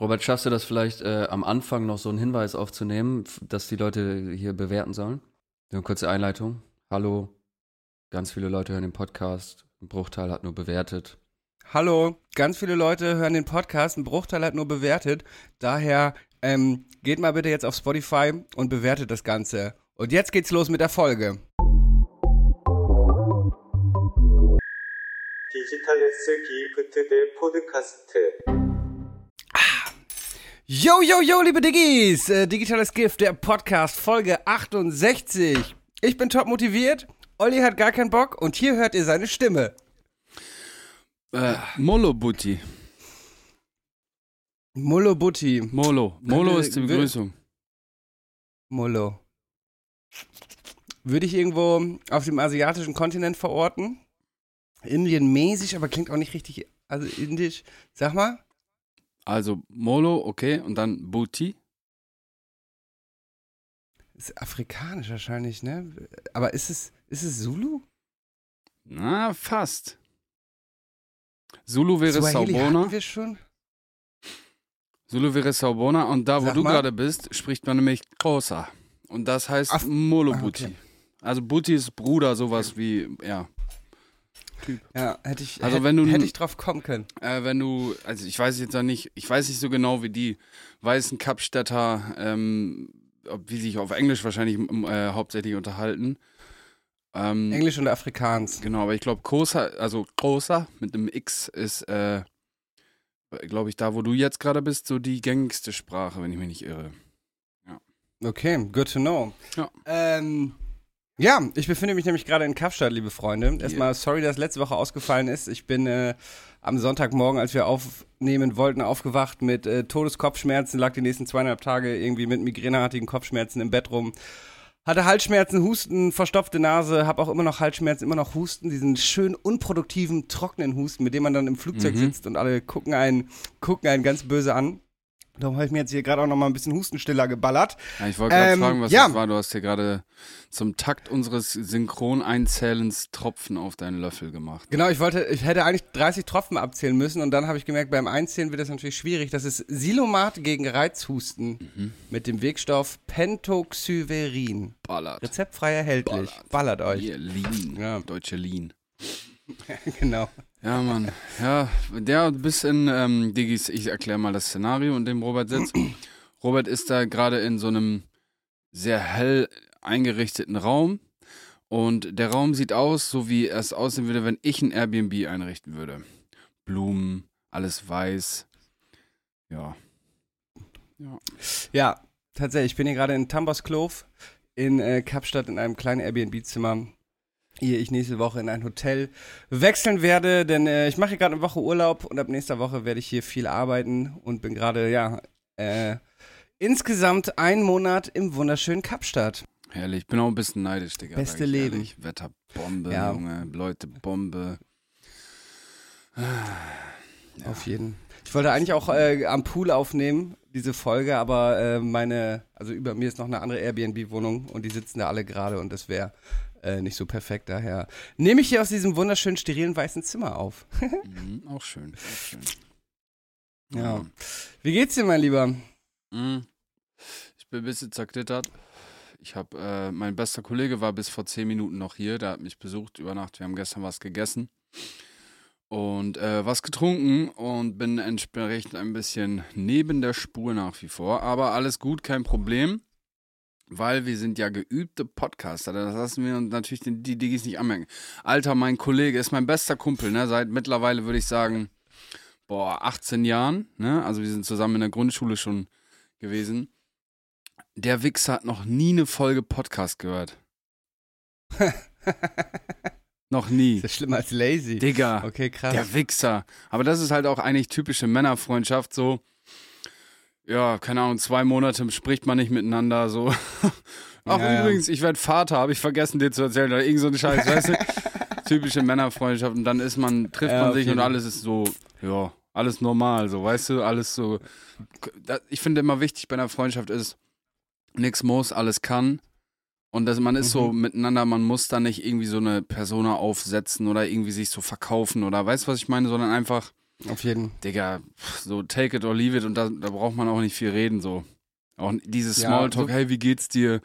Robert, schaffst du das vielleicht äh, am Anfang noch so einen Hinweis aufzunehmen, dass die Leute hier bewerten sollen? Eine kurze Einleitung. Hallo, ganz viele Leute hören den Podcast, ein Bruchteil hat nur bewertet. Hallo, ganz viele Leute hören den Podcast, ein Bruchteil hat nur bewertet. Daher ähm, geht mal bitte jetzt auf Spotify und bewertet das Ganze. Und jetzt geht's los mit der Folge. Digitales Gift der Podcast. Yo, yo, yo, liebe Diggis! Äh, Digitales Gift, der Podcast, Folge 68. Ich bin top motiviert, Olli hat gar keinen Bock und hier hört ihr seine Stimme. Äh, Molo Butti. Mullo Butti. Molo. Molo ist die Begrüßung. Mullo. Würde ich irgendwo auf dem asiatischen Kontinent verorten? Indienmäßig, aber klingt auch nicht richtig, also indisch. Sag mal. Also Molo, okay, und dann Butti. Ist afrikanisch wahrscheinlich, ne? Aber ist es, ist es Zulu? Na, fast. Zulu wäre Swahili Saubona. wir schon? Zulu wäre Saubona und da, wo Sag du mal. gerade bist, spricht man nämlich Kosa. Und das heißt Molo ah, Butti. okay. Also Butti ist Bruder, sowas wie, ja. Ja, hätte ich, Also wenn du- hätte ich drauf kommen können. Äh, wenn du, also ich weiß jetzt noch nicht, ich weiß nicht so genau, wie die weißen Kapstädter, ähm, ob, wie sich auf Englisch wahrscheinlich äh, hauptsächlich unterhalten. Ähm, Englisch und Afrikaans. Genau, aber ich glaube, Kosa, also Kosa mit einem X ist, äh, glaube ich, da, wo du jetzt gerade bist, so die gängigste Sprache, wenn ich mich nicht irre. Okay, good to know. Ja. Ähm, ja, ich befinde mich nämlich gerade in Kapstadt, liebe Freunde. Erstmal sorry, dass letzte Woche ausgefallen ist. Ich bin äh, am Sonntagmorgen, als wir aufnehmen wollten, aufgewacht mit äh, Todeskopfschmerzen, lag die nächsten zweieinhalb Tage irgendwie mit migräneartigen Kopfschmerzen im Bett rum. Hatte Halsschmerzen, Husten, verstopfte Nase, habe auch immer noch Halsschmerzen, immer noch Husten, diesen schön unproduktiven, trockenen Husten, mit dem man dann im Flugzeug Mhm. sitzt und alle gucken einen, gucken einen ganz böse an. Darum habe ich mir jetzt hier gerade auch noch mal ein bisschen Hustenstiller geballert. Ja, ich wollte gerade Ähm, fragen, was ja. das war. Du hast hier gerade zum Takt unseres Synchroneinzählens Tropfen auf deinen Löffel gemacht. Genau, ich wollte, ich hätte eigentlich 30 Tropfen abzählen müssen und dann habe ich gemerkt, beim Einzählen wird das natürlich schwierig. Das ist Silomat gegen Reizhusten mit dem Wirkstoff Pentoxyverin. Ballert. Rezeptfrei erhältlich. Ballert. Ballert euch. Hier, Lean. Ja. Deutsche Lean. genau. Ja, Mann. Ja, der bis in ähm, Diggis, ich erkläre mal das Szenario, in dem Robert sitzt. Robert ist da gerade in so einem sehr hell eingerichteten Raum. Und der Raum sieht aus, so wie es aussehen würde, wenn ich ein Airbnb einrichten würde. Blumen, alles weiß. Ja. Ja, tatsächlich. Ich bin hier gerade in Tambosklof in äh, Kapstadt in einem kleinen Airbnb-Zimmer. Ehe ich nächste Woche in ein Hotel wechseln werde, denn äh, ich mache hier gerade eine Woche Urlaub und ab nächster Woche werde ich hier viel arbeiten und bin gerade, ja, äh, insgesamt einen Monat im wunderschönen Kapstadt. Herrlich. Ich bin auch ein bisschen neidisch, Digga. Beste Leben. ehrlich. Wetterbombe, Ja. Junge. Leute, Bombe. Auf jeden. Ich wollte eigentlich auch äh, am Pool aufnehmen, diese Folge, aber äh, meine, also über mir ist noch eine andere Airbnb-Wohnung und die sitzen da alle gerade und das wäre äh, nicht so perfekt. Daher nehme ich hier aus diesem wunderschönen, sterilen weißen Zimmer auf. Mhm, auch schön. Auch schön. Ja. Wie geht's dir, mein Lieber? Mhm. Ich bin ein bisschen zerknittert. Ich habe, äh, mein bester Kollege war bis vor zehn Minuten noch hier, der hat mich besucht über Nacht. Wir haben gestern was gegessen und äh, was getrunken und bin entsprechend ein bisschen neben der Spur nach wie vor. Aber alles gut, kein Problem, weil wir sind ja geübte Podcaster. Das lassen wir uns natürlich den, die Diggis nicht anmerken. Alter, mein Kollege ist mein bester Kumpel, ne? Seit mittlerweile würde ich sagen, boah, 18 Jahren, ne? Also wir sind zusammen in der Grundschule schon gewesen. Der Wichser hat noch nie eine Folge Podcast gehört. noch nie. Ist das schlimmer als lazy? Digga, Okay, krass. der Wichser. Aber das ist halt auch eigentlich typische Männerfreundschaft, so. Ja, keine Ahnung, zwei Monate spricht man nicht miteinander, so. Ach, Ja, ja. übrigens, ich werde Vater, habe ich vergessen, dir zu erzählen, oder irgend so ein Scheiß, weißt du? Typische Männerfreundschaft und dann ist man, trifft Ja, man sich und alles ist so, ja, alles normal, so, weißt du, alles so. Ich finde immer wichtig bei einer Freundschaft ist, nix muss, alles kann. Und dass man ist so Mhm. miteinander, man muss da nicht irgendwie so eine Persona aufsetzen oder irgendwie sich so verkaufen oder weißt du, was ich meine, sondern einfach, Auf jeden. Digga, so take it or leave it und da, da braucht man auch nicht viel reden, so. Auch dieses Ja, Smalltalk, so- hey, wie geht's dir?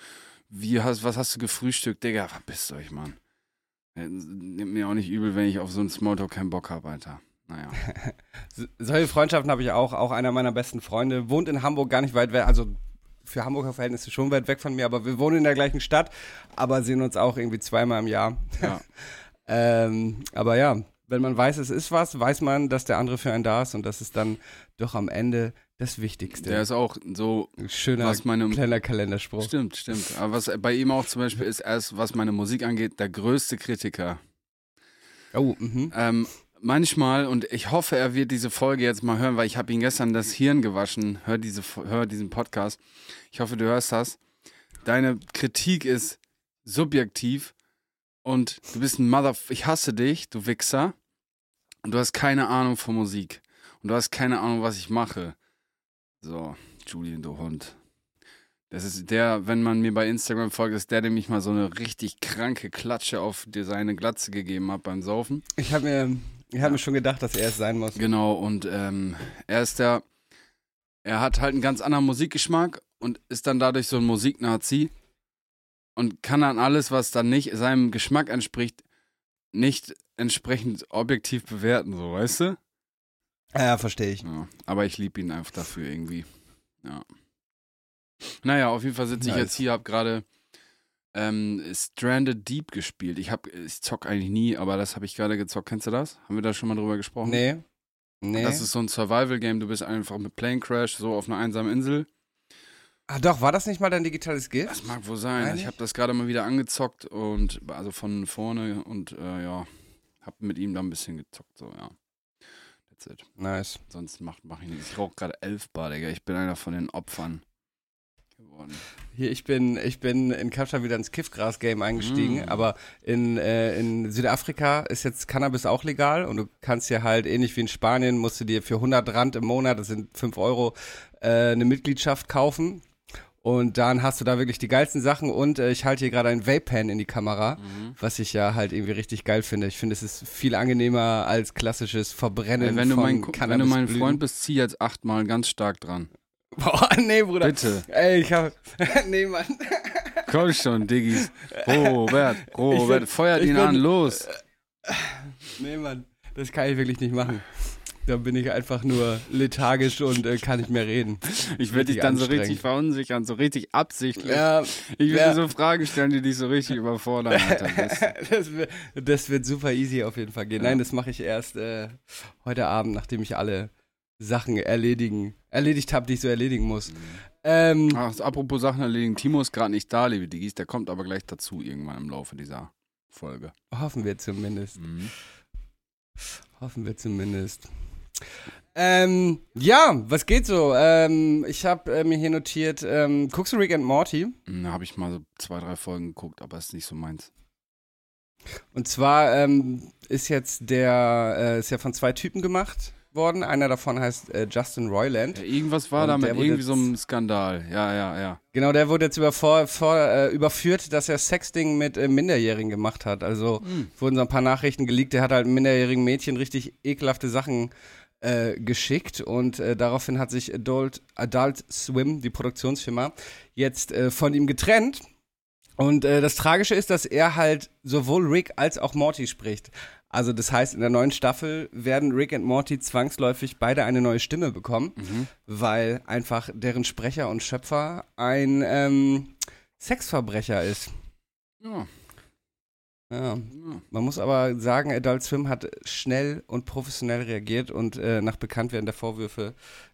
Wie hast, was hast du gefrühstückt? Digga, verpisst euch, Mann. Äh, Nimmt mir auch nicht übel, wenn ich auf so einen Smalltalk keinen Bock habe, Alter. Naja. So- Solche Freundschaften habe ich auch. Auch einer meiner besten Freunde wohnt in Hamburg gar nicht weit weg. Also für Hamburger Verhältnisse schon weit weg von mir, aber wir wohnen in der gleichen Stadt, aber sehen uns auch irgendwie zweimal im Jahr. Ja. Ähm, aber ja, wenn man weiß, es ist was, weiß man, dass der andere für einen da ist und das ist dann doch am Ende das Wichtigste. Der ist auch so, Schöner was meine kleiner Kalenderspruch. Stimmt, stimmt. Aber was bei ihm auch zum Beispiel ist, er ist, was meine Musik angeht, der größte Kritiker. Oh, mhm. Ähm, manchmal, und ich hoffe, er wird diese Folge jetzt mal hören, weil ich habe ihn gestern das Hirn gewaschen. Hör, diese, hör diesen Podcast. Ich hoffe, du hörst das. Deine Kritik ist subjektiv und du bist ein Mother... Ich hasse dich, du Wichser. Und du hast keine Ahnung von Musik. Und du hast keine Ahnung, was ich mache. So, Julian, du Hund. Das ist der, wenn man mir bei Instagram folgt, ist der, dem ich mal so eine richtig kranke Klatsche auf dir seine Glatze gegeben hat beim Saufen. Ich habe mir, ich hab mir schon gedacht, dass er es sein muss. Genau, und ähm, er ist der, er hat halt einen ganz anderen Musikgeschmack und ist dann dadurch so ein Musiknazi und kann dann alles, was dann nicht seinem Geschmack entspricht, nicht entsprechend objektiv bewerten, so, weißt du? Ja, verstehe ich. Ja, aber ich liebe ihn einfach dafür irgendwie. Ja. Naja, auf jeden Fall sitze ich Nice. jetzt hier, hab gerade ähm, Stranded Deep gespielt. Ich hab, ich zock eigentlich nie, aber das habe ich gerade gezockt. Kennst du das? Haben wir da schon mal drüber gesprochen? Nee. Nee. Das ist so ein Survival-Game. Du bist einfach mit Plane Crash so auf einer einsamen Insel. Ah, doch, war das nicht mal dein digitales Gift? Das mag wohl sein. Meine Ich habe das gerade mal wieder angezockt und also von vorne und äh, ja, hab mit ihm da ein bisschen gezockt. So, ja. That's it. Nice. Sonst mach, mach ich nichts. Ich rauche gerade elf Bar, Digga. Ich bin einer von den Opfern geworden. Hier, ich bin, ich bin in Kapstadt wieder ins Kiffgras-Game eingestiegen, Mm. aber in, äh, in Südafrika ist jetzt Cannabis auch legal und du kannst dir halt, ähnlich wie in Spanien, musst du dir für 100 Rand im Monat, das sind 5 Euro, äh, eine Mitgliedschaft kaufen. Und dann hast du da wirklich die geilsten Sachen und äh, ich halte hier gerade ein Vape-Pen in die Kamera, Mhm. was ich ja halt irgendwie richtig geil finde. Ich finde, es ist viel angenehmer als klassisches Verbrennen wenn, du von mein, Ku- wenn du mein. Freund bist, zieh jetzt achtmal ganz stark dran. Boah, nee, Bruder. Bitte. Ey, ich hab, nee, Mann. Komm schon, Diggis. Robert, Robert, bin- feuert ihn bin- an, los. Nee, Mann, das kann ich wirklich nicht machen. Da bin ich einfach nur lethargisch und äh, kann nicht mehr reden. Ich werde dich dann so richtig verunsichern, so richtig absichtlich. Ja, Ich will ja. dir so Fragen stellen, die dich so richtig überfordern. Das, wird, das wird super easy auf jeden Fall gehen. Ja. Nein, das mache ich erst äh, heute Abend, nachdem ich alle Sachen erledigen, erledigt habe, die ich so erledigen muss. Ähm, Ach, apropos Sachen erledigen, Timo ist gerade nicht da, liebe Diggis. Der kommt aber gleich dazu irgendwann im Laufe dieser Folge. hoffen wir zumindest. Mhm. Hoffen wir zumindest. Ähm, ja, was geht so? Ähm, ich habe äh, mir hier notiert, ähm, guckst du Rick and Morty? Da habe ich mal so zwei, drei Folgen geguckt, aber ist nicht so meins. Und zwar ähm, ist jetzt der, äh, ist ja von zwei Typen gemacht worden. Einer davon heißt äh, Justin Roiland. Ja, irgendwas war da mit irgendwie so jetzt- einem Skandal. Ja, ja, ja. Genau, der wurde jetzt über, vor, äh, überführt, dass er Sexting mit äh, Minderjährigen gemacht hat. Also Hm. wurden so ein paar Nachrichten geleakt. Der hat halt minderjährigen Mädchen richtig ekelhafte Sachen äh, geschickt und äh, daraufhin hat sich Adult, Adult Swim, die Produktionsfirma, jetzt äh, von ihm getrennt. Und äh, das Tragische ist, dass er halt sowohl Rick als auch Morty spricht. Also das heißt, in der neuen Staffel werden Rick und Morty zwangsläufig beide eine neue Stimme bekommen, Mhm. weil einfach deren Sprecher und Schöpfer ein ähm, Sexverbrecher ist. Ja, Ja. Man muss aber sagen, Adult Swim hat schnell und professionell reagiert und äh, nach Bekanntwerden der Vorwürfe,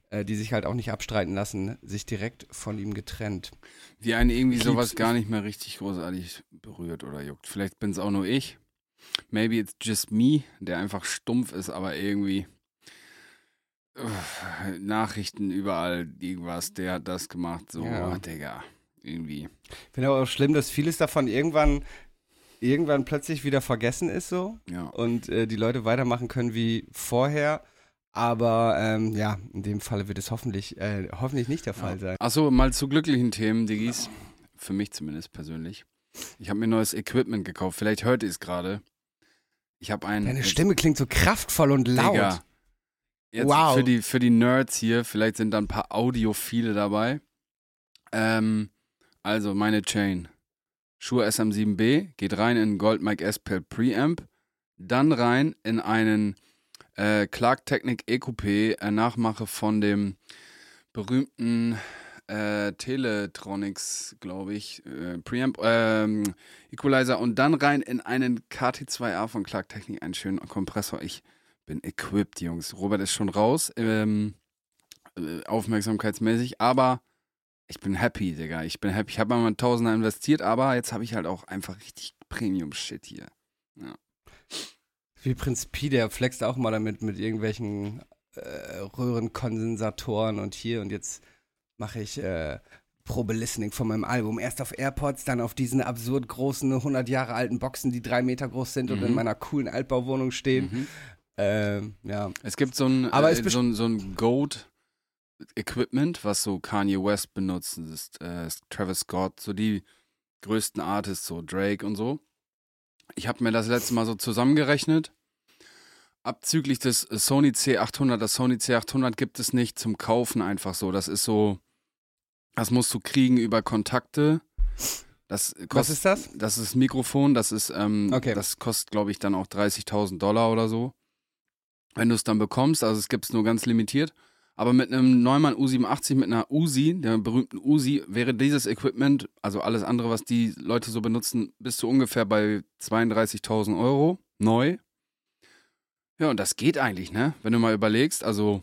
äh, die sich halt auch nicht abstreiten lassen, sich direkt von ihm getrennt. Wie einen irgendwie Ich sowas lieb's. gar nicht mehr richtig großartig berührt oder juckt. Vielleicht bin es auch nur ich. Maybe it's just me, der einfach stumpf ist, aber irgendwie Uff, Nachrichten überall, irgendwas, der hat das gemacht, so, Ja. Digga, irgendwie. Ich finde aber auch schlimm, dass vieles davon irgendwann, irgendwann plötzlich wieder vergessen ist so Ja. und äh, die Leute weitermachen können wie vorher. Aber ähm, ja, in dem Falle wird es hoffentlich, äh, hoffentlich nicht der Fall sein. Achso, mal zu glücklichen Themen, Diggis. Für mich zumindest persönlich. Ich habe mir neues Equipment gekauft. Vielleicht hört ihr es gerade. Ich habe ein. Deine Stimme klingt so kraftvoll und laut. Digga, Jetzt Wow. Für die, für die Nerds hier, vielleicht sind da ein paar Audiophile dabei. Ähm, also meine Chain. Shure SM7B geht rein in Gold Mic S per Preamp, dann rein in einen äh, Clark Technic EQP, äh, Nachmache von dem berühmten äh, Teletronics, glaube ich, äh, Preamp, ähm, Equalizer und dann rein in einen KT2A von Clark Technic, einen schönen Kompressor. Ich bin equipped, Jungs. Robert ist schon raus, ähm, äh, aufmerksamkeitsmäßig, aber ich bin happy, Digga. Ich bin happy. Ich habe mal einen Tausender investiert, aber jetzt habe ich halt auch einfach richtig Premium-Shit hier. Wie Prinz Pi, der flext auch mal damit mit irgendwelchen äh, Röhrenkondensatoren und hier und jetzt mache ich äh, Probe-Listening von meinem Album. Erst auf AirPods, dann auf diesen absurd großen, 100 Jahre alten Boxen, die drei Meter groß sind und Mhm. in meiner coolen Altbauwohnung stehen. Mhm. Ähm, ja. Es gibt so ein, Aber äh, so ein, so ein Goat-Equipment, was so Kanye West benutzt. Ist, äh, Travis Scott, so die größten Artists, so Drake und so. Ich habe mir das letzte Mal so zusammengerechnet. Abzüglich des Sony C800, das Sony C800 gibt es nicht zum Kaufen einfach so. Das ist so, das musst du kriegen über Kontakte. Das kostet, Was ist das? das ist Mikrofon, das ist, ähm, Okay. das kostet, glaube ich, dann auch 30.000 Dollar oder so. Wenn du es dann bekommst, also es gibt es nur ganz limitiert. Aber mit einem Neumann U87, mit einer Uzi, der berühmten Uzi, wäre dieses Equipment, also alles andere, was die Leute so benutzen, bist du ungefähr bei 32.000 Euro neu. Ja, und das geht eigentlich, ne? Wenn du mal überlegst, also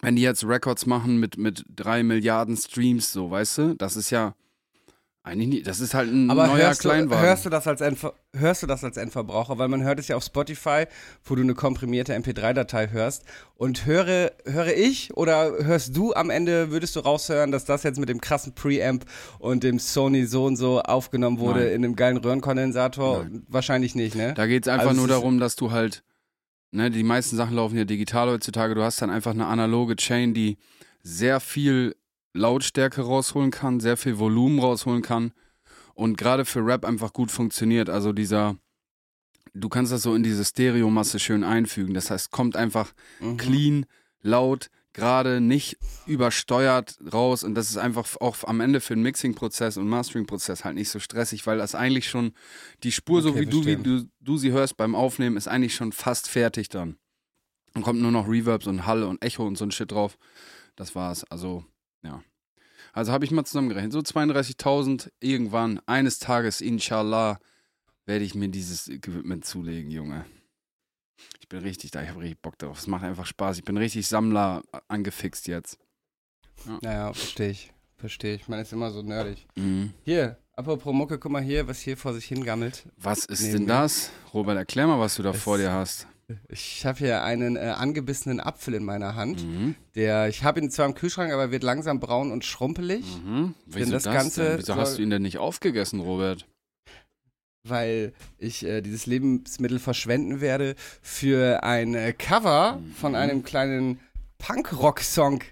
wenn die jetzt Records machen mit, mit drei Milliarden Streams, so, weißt du, das ist ja eigentlich nie, das ist halt ein Aber neuer hörst du, Kleinwagen. hörst, du das als Endver hörst du das als Endverbraucher? Weil man hört es ja auf Spotify, wo du eine komprimierte MP3-Datei hörst. Und höre, höre ich oder hörst du am Ende, würdest du raushören, dass das jetzt mit dem krassen Preamp und dem Sony so und so aufgenommen wurde Nein. in einem geilen Röhrenkondensator? Wahrscheinlich nicht, ne? Da geht es einfach Also nur darum, dass du halt, ne, die meisten Sachen laufen ja digital heutzutage. Du hast dann einfach eine analoge Chain, die sehr viel Lautstärke rausholen kann, sehr viel Volumen rausholen kann und gerade für Rap einfach gut funktioniert. Also dieser, du kannst das so in diese Stereomasse schön einfügen. Das heißt, kommt einfach Mhm. clean, laut, gerade nicht übersteuert raus und das ist einfach auch am Ende für den Mixing-Prozess und Mastering-Prozess halt nicht so stressig, weil das eigentlich schon die Spur, so Okay, wie du, wie du, du sie hörst beim Aufnehmen, ist eigentlich schon fast fertig dann. Dann kommt nur noch Reverbs und Hall und Echo und so ein Shit drauf. Das war's. Also, ja. Also habe ich mal zusammengerechnet. So 32.000 irgendwann, eines Tages, inshallah, werde ich mir dieses Equipment zulegen, Junge. Ich bin richtig da, ich habe richtig Bock drauf. Es macht einfach Spaß. Ich bin richtig Sammler angefixt jetzt. Naja, verstehe ich. Verstehe ich. Man ist immer so nerdig. Mhm. Hier, apropos Mucke, guck mal hier, was hier vor sich hingammelt. Was ist Neben denn das? Robert, erklär mal, was du da vor dir hast. Ich habe hier einen äh, angebissenen Apfel in meiner Hand. Mhm. Der, ich habe ihn zwar im Kühlschrank, aber wird langsam braun und schrumpelig, Mhm. Wieso das das, Ganze denn? Wieso hast soll- du ihn denn nicht aufgegessen, Robert? weil ich äh, dieses Lebensmittel verschwenden werde für ein äh, Cover von einem kleinen Punkrock-Song,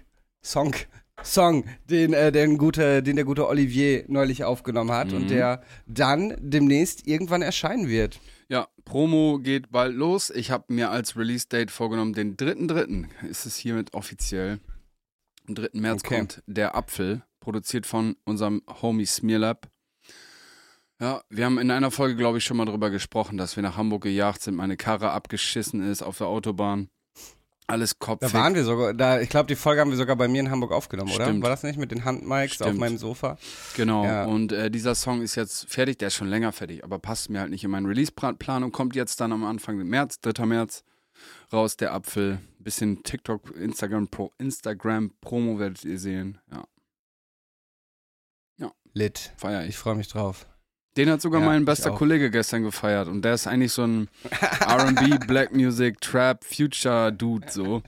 Song, Song, den, äh, den, gute, den der gute Olivier neulich aufgenommen hat und Mhm. der dann demnächst irgendwann erscheinen wird. Ja, Promo geht bald los. Ich habe mir als Release-Date vorgenommen, den 3.3. ist es hiermit offiziell. Am 3. März Okay. kommt der Apfel, produziert von unserem Homie Smearlab. Ja, wir haben in einer Folge, glaube ich, schon mal drüber gesprochen, dass wir nach Hamburg gejagt sind, meine Karre abgeschissen ist auf der Autobahn. Alles Da kopfig. waren wir sogar, da, ich glaube, die Folge haben wir sogar bei mir in Hamburg aufgenommen, oder? Stimmt. War das nicht mit den Handmics auf meinem Sofa? Genau, Ja. und äh, dieser Song ist jetzt fertig, der ist schon länger fertig, aber passt mir halt nicht in meinen Release-Plan und kommt jetzt dann am Anfang März, 3. März, raus, der Apfel. Bisschen TikTok, Instagram, Pro, Instagram Promo werdet ihr sehen. Ja, Lit. feier Ich ich. freue mich drauf. Den hat sogar Ja, mein bester. Kollege gestern gefeiert und der ist eigentlich so ein R&B, Black Music, Trap, Future Dude so.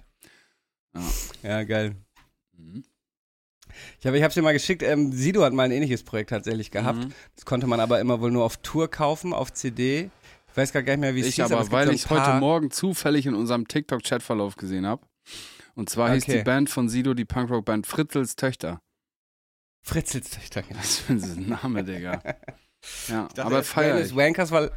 Ja, geil. Mhm. Ich habe ich hab's dir mal geschickt, ähm, Sido hat mal ein ähnliches Projekt tatsächlich gehabt. Mhm. Das konnte man aber immer wohl nur auf Tour kaufen, auf CD. Ich weiß gar nicht mehr, wie es Ich hieß, aber, es gibt weil so ich es heute Morgen zufällig in unserem TikTok-Chatverlauf gesehen habe. Und zwar hieß Okay. die Band von Sido, die Punkrock-Band Fritzels Töchter. Fritzels Töchter. genau. Was für ein Name, Digga. Ja, dachte aber feier ist Wankers, weil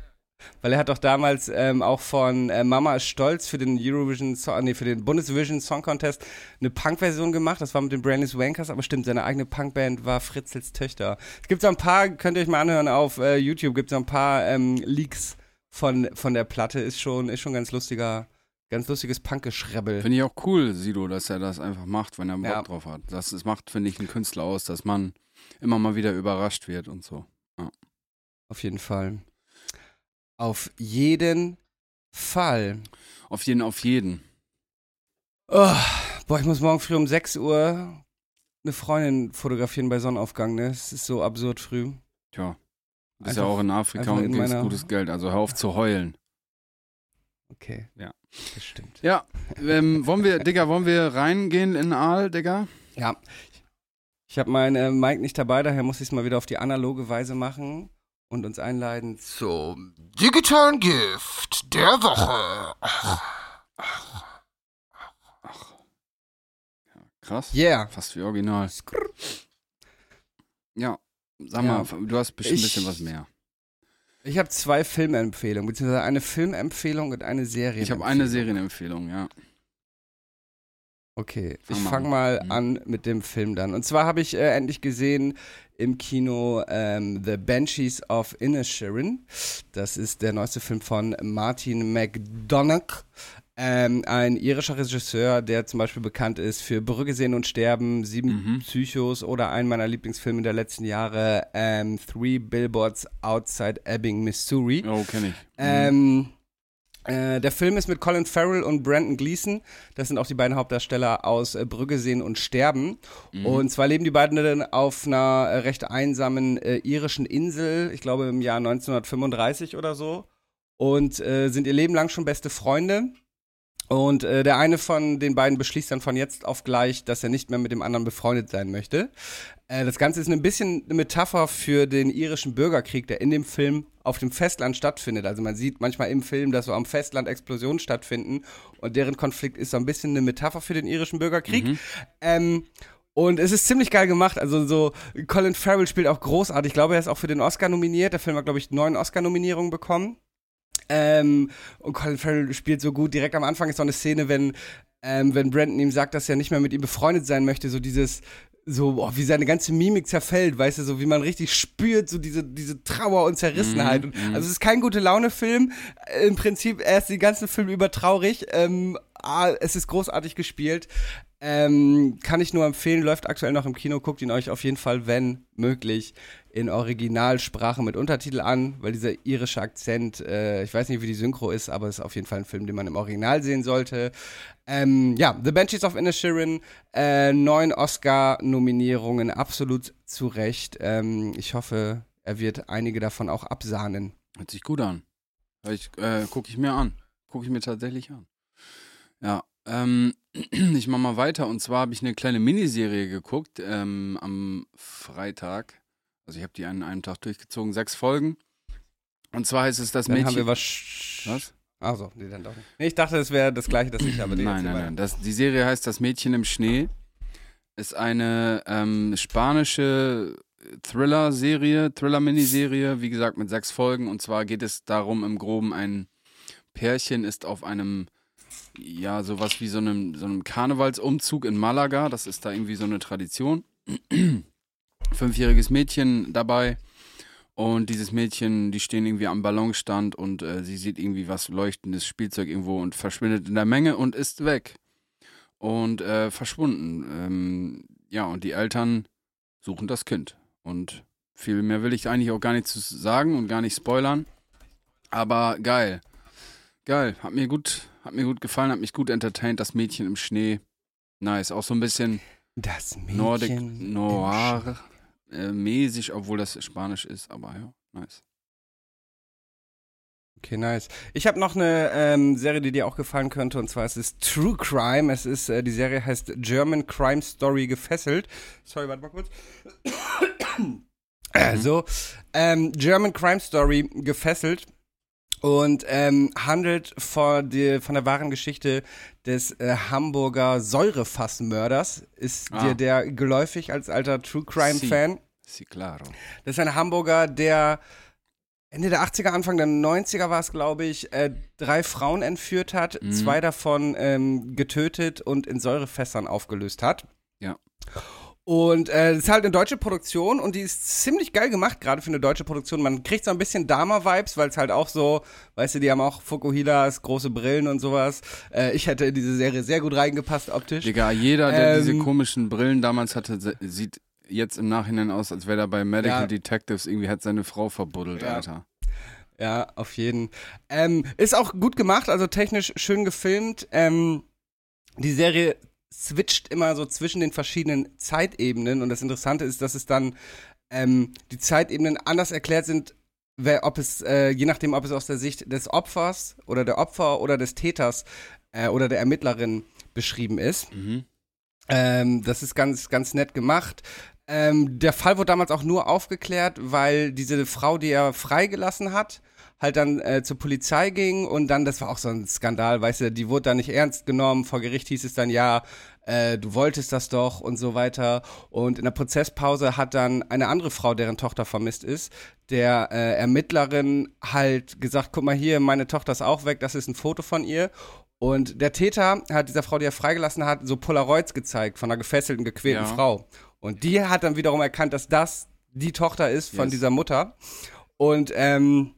Weil er hat doch damals ähm, auch von äh, Mama ist stolz für den Eurovision, so nee, für den Bundesvision Song Contest eine Punk-Version gemacht. Das war mit den Brandis Wankers, aber stimmt, seine eigene Punkband war Fritzels Töchter. Es gibt so ein paar, könnt ihr euch mal anhören auf äh, YouTube, gibt es so ein paar ähm, Leaks von, von der Platte. Ist schon, ist schon ganz lustiger, ganz lustiges Punkgeschrebbel. Finde ich auch cool, Sido, dass er das einfach macht, wenn er Bock Ja. drauf hat. Das, das macht, finde ich, einen Künstler aus, dass man immer mal wieder überrascht wird und so. Auf jeden Fall. Auf jeden Fall. Auf jeden, auf jeden. Oh, boah, ich muss morgen früh um 6 Uhr eine Freundin fotografieren bei Sonnenaufgang, ne? Es ist so absurd früh. Tja. Bist ja Einfach- auch in Afrika und in kriegst gutes Geld, also hör auf zu heulen. Okay. Ja. Das stimmt. Ja, ähm, wollen wir, Digga, wollen wir reingehen in Aal, Digga? Ja. Ich habe meinen äh, Mike nicht dabei, daher muss ich es mal wieder auf die analoge Weise machen und uns einleiten zum Digitalen Gift der Woche. Krass. Yeah. Fast wie original. Ja, sag mal, du hast bestimmt ein bisschen was mehr. Ich habe zwei Filmempfehlungen, beziehungsweise eine Filmempfehlung und eine Serie. Ich habe eine Serienempfehlung, ja. Okay, ich fange an. mal Mhm. an mit dem Film dann. Und zwar habe ich äh, endlich gesehen im Kino ähm, The Banshees of Inisherin. Das ist der neueste Film von Martin McDonagh. Ähm, ein irischer Regisseur, der zum Beispiel bekannt ist für Brücke sehen und sterben, Sieben Mhm. Psychos oder einen meiner Lieblingsfilme der letzten Jahre, ähm, Three Billboards Outside Ebbing, Missouri. Oh, kenne ich. Ähm, äh, der Film ist mit Colin Farrell und Brandon Gleeson. Das sind auch die beiden Hauptdarsteller aus äh, Brügge sehen und sterben. Mhm. Und zwar leben die beiden dann auf einer äh, recht einsamen äh, irischen Insel, ich glaube im Jahr 1935 oder so. Und sind ihr Leben lang schon beste Freunde. Und äh, der eine von den beiden beschließt dann von jetzt auf gleich, dass er nicht mehr mit dem anderen befreundet sein möchte. Äh, das Ganze ist ein bisschen eine Metapher für den irischen Bürgerkrieg, der in dem Film auf dem Festland stattfindet. Also man sieht manchmal im Film, dass so am Festland Explosionen stattfinden und deren Konflikt ist so ein bisschen eine Metapher für den irischen Bürgerkrieg. Mhm. Ähm, und es ist ziemlich geil gemacht. Also so, Colin Farrell spielt auch großartig. Ich glaube, er ist auch für den Oscar nominiert. Der Film hat, glaube ich, neun Oscar-Nominierungen bekommen. Ähm, und Colin Farrell spielt so gut. Direkt am Anfang ist so eine Szene, wenn, ähm, wenn Brandon ihm sagt, dass er nicht mehr mit ihm befreundet sein möchte. So dieses, so, boah, wie seine ganze Mimik zerfällt, weißt du, so wie man richtig spürt, so diese, diese Trauer und Zerrissenheit. Und, mhm. also es ist kein gute Laune-Film. Im Prinzip, er ist den ganzen Film über traurig. Ähm, ah, es ist großartig gespielt. Ähm, kann ich nur empfehlen, läuft aktuell noch im Kino, guckt ihn euch auf jeden Fall, wenn möglich, in Originalsprache mit Untertitel an, weil dieser irische Akzent, äh, ich weiß nicht, wie die Synchro ist, aber es ist auf jeden Fall ein Film, den man im Original sehen sollte. Ähm, ja, The Banshees of Inisherin, äh, neun Oscar-Nominierungen, absolut zu Recht. Ähm, ich hoffe, er wird einige davon auch absahnen. Hört sich gut an. Äh, gucke ich mir an. Gucke ich mir tatsächlich an. Ja, ähm, ich mach mal weiter. Und zwar habe ich eine kleine Miniserie geguckt ähm, am Freitag. Also ich habe die an einem Tag durchgezogen, sechs Folgen. Und zwar heißt es das Dann Mädchen. haben wir was. Was? Achso, nee, dann doch nicht. Nee, ich dachte, es wäre das gleiche, das ich habe. Nein, nein, nein. Das, die Serie heißt Das Mädchen im Schnee. Ist eine ähm, spanische Thriller-Serie, Thriller-Miniserie, wie gesagt, mit sechs Folgen. Und zwar geht es darum, im Groben, ein Pärchen ist auf einem, ja, sowas wie so einem, so einem Karnevalsumzug in Malaga. Das ist da irgendwie so eine Tradition. Fünfjähriges Mädchen dabei. Und dieses Mädchen, die stehen irgendwie am Ballonstand und äh, sie sieht irgendwie was leuchtendes Spielzeug irgendwo und verschwindet in der Menge und ist weg. Und äh, verschwunden. Ähm, ja, und die Eltern suchen das Kind. Und viel mehr will ich eigentlich auch gar nicht zu sagen und gar nicht spoilern. Aber geil. Geil. Hat mir gut, hat mir gut gefallen, hat mich gut entertained. Das Mädchen im Schnee. Nice. Auch so ein bisschen Das Mädchen Nordic Noir äh, mäßig, obwohl das Spanisch ist, aber ja, nice. Okay, nice. Ich habe noch eine ähm, Serie, die dir auch gefallen könnte, und zwar es ist True Crime. Es ist, äh, die Serie heißt German Crime Story gefesselt. Sorry, warte mal kurz. Äh, so, ähm, German Crime Story gefesselt und ähm, handelt von, die, von der wahren Geschichte des äh, Hamburger Säurefassmörders. Ist Ah. dir der geläufig als alter True Crime Si. Fan? Sí, claro. Das ist ein Hamburger, der Ende der 80er, Anfang der 90er war es, glaube ich, äh, drei Frauen entführt hat, Mhm. zwei davon ähm, getötet und in Säurefässern aufgelöst hat. Ja. Und äh, das ist halt eine deutsche Produktion und die ist ziemlich geil gemacht, gerade für eine deutsche Produktion. Man kriegt so ein bisschen Dama-Vibes, weil es halt auch so, weißt du, die haben auch Fukuhilas, große Brillen und sowas. Äh, ich hätte in diese Serie sehr gut reingepasst optisch. Digga, jeder, der Ähm, diese komischen Brillen damals hatte, sieht jetzt im Nachhinein aus, als wäre er bei Medical Ja. Detectives irgendwie hat seine Frau verbuddelt, Ja. Alter. Ja, auf jeden. Ähm, ist auch gut gemacht, also technisch schön gefilmt. Ähm, die Serie switcht immer so zwischen den verschiedenen Zeitebenen und das Interessante ist, dass es dann ähm, die Zeitebenen anders erklärt sind, wer, ob es, äh, je nachdem, ob es aus der Sicht des Opfers oder der Opfer oder des Täters äh, oder der Ermittlerin beschrieben ist. Mhm. Ähm, das ist ganz, ganz nett gemacht. Ähm, der Fall wurde damals auch nur aufgeklärt, weil diese Frau, die er freigelassen hat, halt dann äh, zur Polizei ging und dann, das war auch so ein Skandal, weißt du, die wurde dann nicht ernst genommen. Vor Gericht hieß es dann, ja, äh, du wolltest das doch und so weiter. Und in der Prozesspause hat dann eine andere Frau, deren Tochter vermisst ist, der äh, Ermittlerin halt gesagt, guck mal hier, meine Tochter ist auch weg, das ist ein Foto von ihr. Und der Täter hat dieser Frau, die er freigelassen hat, so Polaroids gezeigt von einer gefesselten, gequälten Ja. Frau. Und die hat dann wiederum erkannt, dass das die Tochter ist von Yes. dieser Mutter. Und ähm,